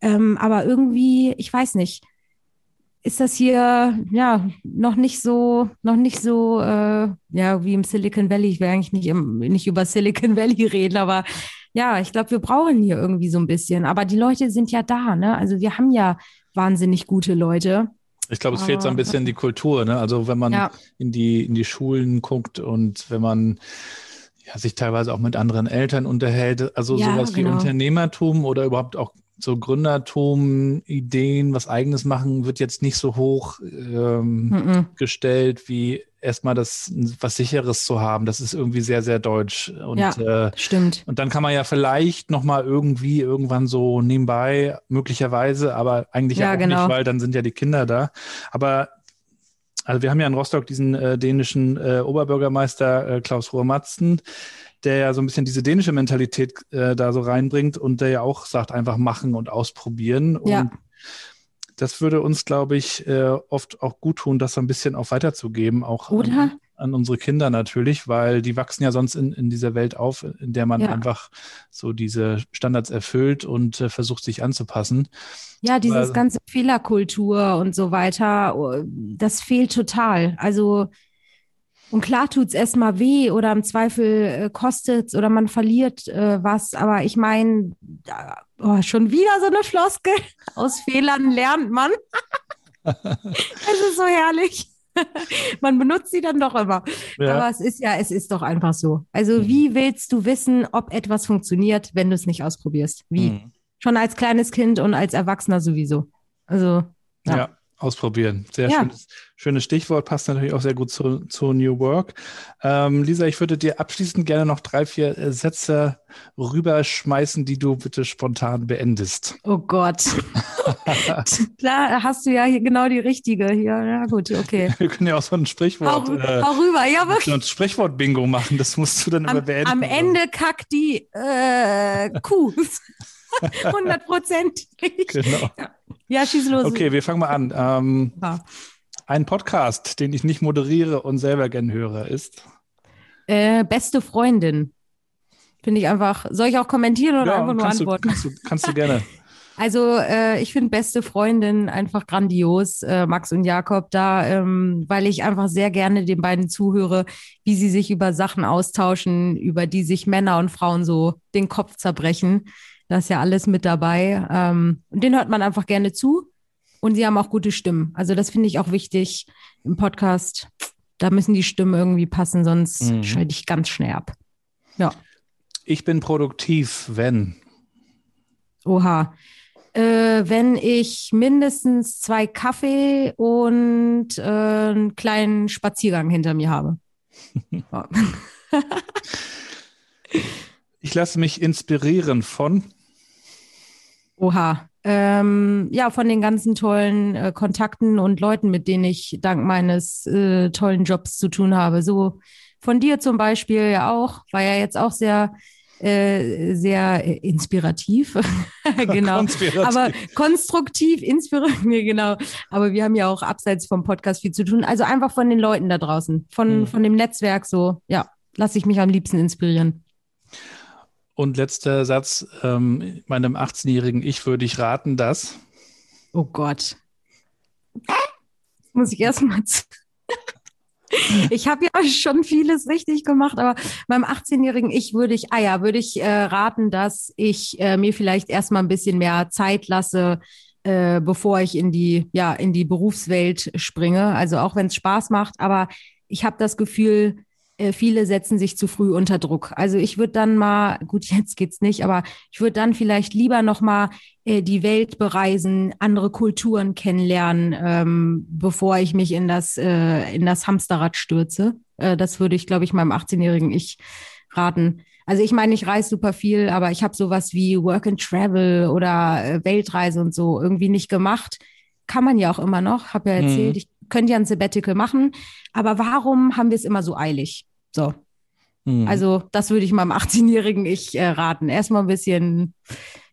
Ähm, aber irgendwie, ich weiß nicht, ist das hier ja noch nicht so, noch nicht so, äh, ja, wie im Silicon Valley. Ich will eigentlich nicht, im, nicht über Silicon Valley [LAUGHS] reden, aber ja, ich glaube, wir brauchen hier irgendwie so ein bisschen. Aber die Leute sind ja da, ne? Also wir haben ja wahnsinnig gute Leute. Ich glaube, es fehlt so ein bisschen die Kultur. Ne? Also wenn man ja. in, die, in die Schulen guckt und wenn man ja, sich teilweise auch mit anderen Eltern unterhält, also ja, sowas genau. wie Unternehmertum oder überhaupt auch so Gründertum, Ideen, was eigenes machen, wird jetzt nicht so hoch ähm, mm -mm. gestellt wie erstmal das was sicheres zu haben. Das ist irgendwie sehr sehr deutsch und ja, äh, stimmt. Und dann kann man ja vielleicht noch mal irgendwie irgendwann so nebenbei möglicherweise, aber eigentlich ja, auch genau. nicht, weil dann sind ja die Kinder da. Aber also wir haben ja in Rostock diesen äh, dänischen äh, Oberbürgermeister äh, Klaus Ruhr-Matzen, der ja so ein bisschen diese dänische Mentalität äh, da so reinbringt und der ja auch sagt, einfach machen und ausprobieren. Ja. Und das würde uns, glaube ich, äh, oft auch gut tun, das so ein bisschen auch weiterzugeben, auch an, an, unsere Kinder natürlich, weil die wachsen ja sonst in, in dieser Welt auf, in der man ja. einfach so diese Standards erfüllt und äh, versucht, sich anzupassen. Ja, dieses ganze Fehlerkultur und so weiter, oh, das fehlt total. Also und klar tut's erstmal weh oder im Zweifel äh, kostet's oder man verliert äh, was. Aber ich meine, oh, schon wieder so eine Floskel. [LAUGHS] Aus Fehlern lernt man. [LAUGHS] Es ist so herrlich. [LAUGHS] man benutzt sie dann doch immer. Ja. Aber es ist ja, es ist doch einfach so. Also mhm. wie willst du wissen, ob etwas funktioniert, wenn du es nicht ausprobierst? Wie? Mhm. Schon als kleines Kind und als Erwachsener sowieso. Also ja. ja. Ausprobieren. Sehr ja. schönes, schönes Stichwort, passt natürlich auch sehr gut zu, zu New Work. Ähm, Lisa, ich würde dir abschließend gerne noch drei, vier äh, Sätze rüberschmeißen, die du bitte spontan beendest. Oh Gott. [LAUGHS] Klar, hast du ja hier genau die richtige hier. Ja, gut, okay. [LAUGHS] Wir können ja auch so ein Sprichwort. Hau, äh, hau rüber, ja, wirklich. So ein Sprichwort-Bingo machen, das musst du dann am, immer beenden. Am Ende kackt die äh, Kuh. [LAUGHS] [LAUGHS] Hundertprozentig. Genau. Ja, schieß los. Okay, wir fangen mal an. Ähm, ja. Ein Podcast, den ich nicht moderiere und selber gern höre, ist? Äh, beste Freundin. Finde ich einfach. Soll ich auch kommentieren oder ja, einfach nur antworten? Du, kannst, du, kannst du gerne. [LAUGHS] Also äh, ich finde beste Freundin einfach grandios, äh, Max und Jakob da, ähm, weil ich einfach sehr gerne den beiden zuhöre, wie sie sich über Sachen austauschen, über die sich Männer und Frauen so den Kopf zerbrechen. Da ist ja alles mit dabei. Ähm, und den hört man einfach gerne zu. Und sie haben auch gute Stimmen. Also das finde ich auch wichtig im Podcast. Da müssen die Stimmen irgendwie passen, sonst mhm. schalte ich ganz schnell ab. Ja. Ich bin produktiv, wenn. Oha. Äh, wenn ich mindestens zwei Kaffee und äh, einen kleinen Spaziergang hinter mir habe. [LAUGHS] ich lasse mich inspirieren von. Oha. Ähm, ja, von den ganzen tollen äh, Kontakten und Leuten, mit denen ich dank meines äh, tollen Jobs zu tun habe. So von dir zum Beispiel ja auch, war ja jetzt auch sehr, äh, sehr inspirativ. [LAUGHS] genau. Aber konstruktiv, inspirierend, [LAUGHS] genau. Aber wir haben ja auch abseits vom Podcast viel zu tun. Also einfach von den Leuten da draußen, von, mhm. von dem Netzwerk so, ja, lasse ich mich am liebsten inspirieren. Und letzter Satz, ähm, meinem 18-jährigen Ich würde ich raten, dass. Oh Gott. Muss ich erstmal. [LAUGHS] [LAUGHS] ich habe ja schon vieles richtig gemacht, aber meinem 18-jährigen Ich würde ich, ah ja, würde ich äh, raten, dass ich äh, mir vielleicht erstmal ein bisschen mehr Zeit lasse, äh, bevor ich in die, ja, in die Berufswelt springe. Also auch wenn es Spaß macht, aber ich habe das Gefühl, viele setzen sich zu früh unter Druck. Also ich würde dann mal, gut, [LAUGHS] jetzt geht's nicht, aber ich würde dann vielleicht lieber noch mal äh, die Welt bereisen, andere Kulturen kennenlernen, ähm, bevor ich mich in das äh, in das Hamsterrad stürze. Äh, das würde ich, glaube ich, meinem 18-jährigen Ich raten. Also ich meine, ich reise super viel, aber ich habe sowas wie Work and Travel oder äh, Weltreise und so irgendwie nicht gemacht. Kann man ja auch immer noch, habe ja erzählt, mhm. ich könnte ja ein Sabbatical machen, aber warum haben wir es immer so eilig? So. Mhm. Also, das würde ich meinem 18-jährigen Ich äh, raten. Erstmal ein bisschen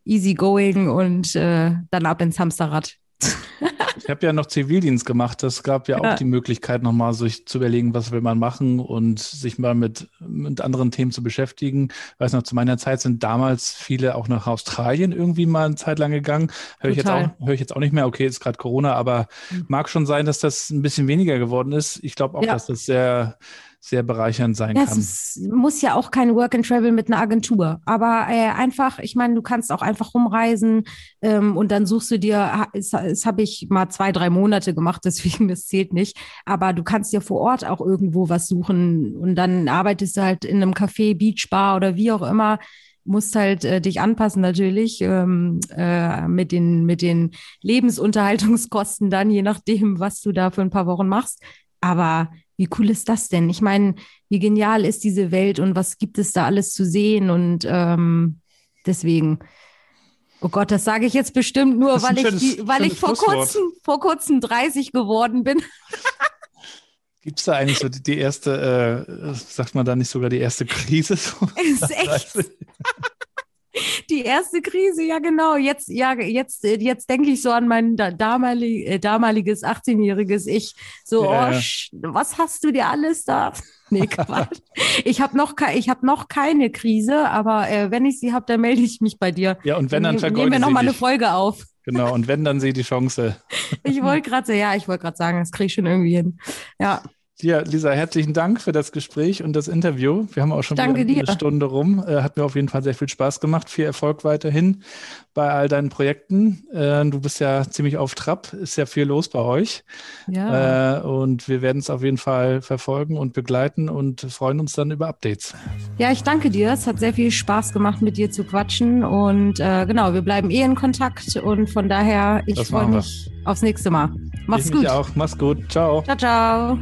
easy going und äh, dann ab ins Hamsterrad. [LAUGHS] Ich habe ja noch Zivildienst gemacht. Das gab ja, ja. auch die Möglichkeit, nochmal sich zu überlegen, was will man machen und sich mal mit, mit anderen Themen zu beschäftigen. Ich weiß noch, zu meiner Zeit sind damals viele auch nach Australien irgendwie mal eine Zeit lang gegangen. Höre ich, jetzt auch, hör ich jetzt auch nicht mehr. Okay, ist gerade Corona, aber mhm. mag schon sein, dass das ein bisschen weniger geworden ist. Ich glaube auch, ja. dass das sehr sehr bereichernd sein ja, kann. Es muss ja auch kein Work and Travel mit einer Agentur, aber äh, einfach, ich meine, du kannst auch einfach rumreisen ähm, und dann suchst du dir, das habe ich mal zwei, drei Monate gemacht, [LAUGHS] deswegen das zählt nicht, aber du kannst dir vor Ort auch irgendwo was suchen und dann arbeitest du halt in einem Café, Beachbar oder wie auch immer. Musst halt äh, dich anpassen natürlich ähm, äh, mit den mit den Lebensunterhaltungskosten dann je nachdem was du da für ein paar Wochen machst. Aber wie cool ist das denn? Ich meine, wie genial ist diese Welt und was gibt es da alles zu sehen? Und ähm, deswegen, oh Gott, das sage ich jetzt bestimmt nur, weil ich, die, weil ich vor kurzem, vor kurzem 30 geworden bin. [LAUGHS] Gibt es da eigentlich so die, die erste, äh, sagt man da nicht sogar die erste Krise? ist [LAUGHS] echt. [LAUGHS] Die erste Krise, ja genau. Jetzt, ja, jetzt, jetzt denke ich so an mein damalig, äh, damaliges 18-jähriges Ich. So, ja. oh, was hast du dir alles da? [LAUGHS] Nee, Quatsch. ich habe noch, ich hab noch keine Krise, aber äh, wenn ich sie habe, dann melde ich mich bei dir. Ja, und wenn dann vergeude Nehmen wir nochmal eine Folge auf. Genau, und wenn, dann sehe ich die Chance. [LAUGHS] ich wollte gerade ja, ich wollte gerade sagen, das kriege ich schon irgendwie hin. Ja. Ja, Lisa, herzlichen Dank für das Gespräch und das Interview. Wir haben auch schon Danke eine dir. Stunde rum. Äh, hat mir auf jeden Fall sehr viel Spaß gemacht. Viel Erfolg weiterhin bei all deinen Projekten. Äh, du bist ja ziemlich auf Trab, ist ja viel los bei euch. Ja. Äh, und wir werden es auf jeden Fall verfolgen und begleiten und freuen uns dann über Updates. Ja, ich danke dir. Es hat sehr viel Spaß gemacht, mit dir zu quatschen. Und äh, genau, wir bleiben eh in Kontakt. Und von daher, ich freue mich aufs nächste Mal. Mach's ich gut. auch. Mach's gut. Ciao. Ciao, ciao.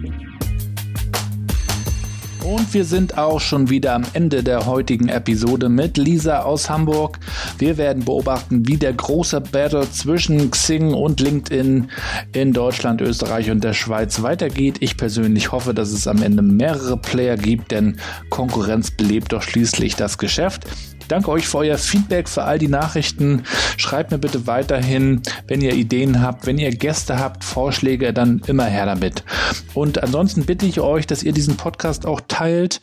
Und wir sind auch schon wieder am Ende der heutigen Episode mit Lisa aus Hamburg. Wir werden beobachten, wie der große Battle zwischen Xing und LinkedIn in Deutschland, Österreich und der Schweiz weitergeht. Ich persönlich hoffe, dass es am Ende mehrere Player gibt, denn Konkurrenz belebt doch schließlich das Geschäft danke euch für euer Feedback, für all die Nachrichten. Schreibt mir bitte weiterhin, wenn ihr Ideen habt, wenn ihr Gäste habt, Vorschläge, dann immer her damit. Und ansonsten bitte ich euch, dass ihr diesen Podcast auch teilt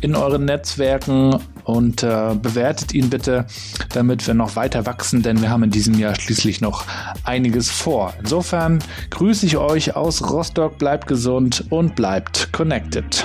in euren Netzwerken und äh, bewertet ihn bitte, damit wir noch weiter wachsen, denn wir haben in diesem Jahr schließlich noch einiges vor. Insofern grüße ich euch aus Rostock, bleibt gesund und bleibt connected.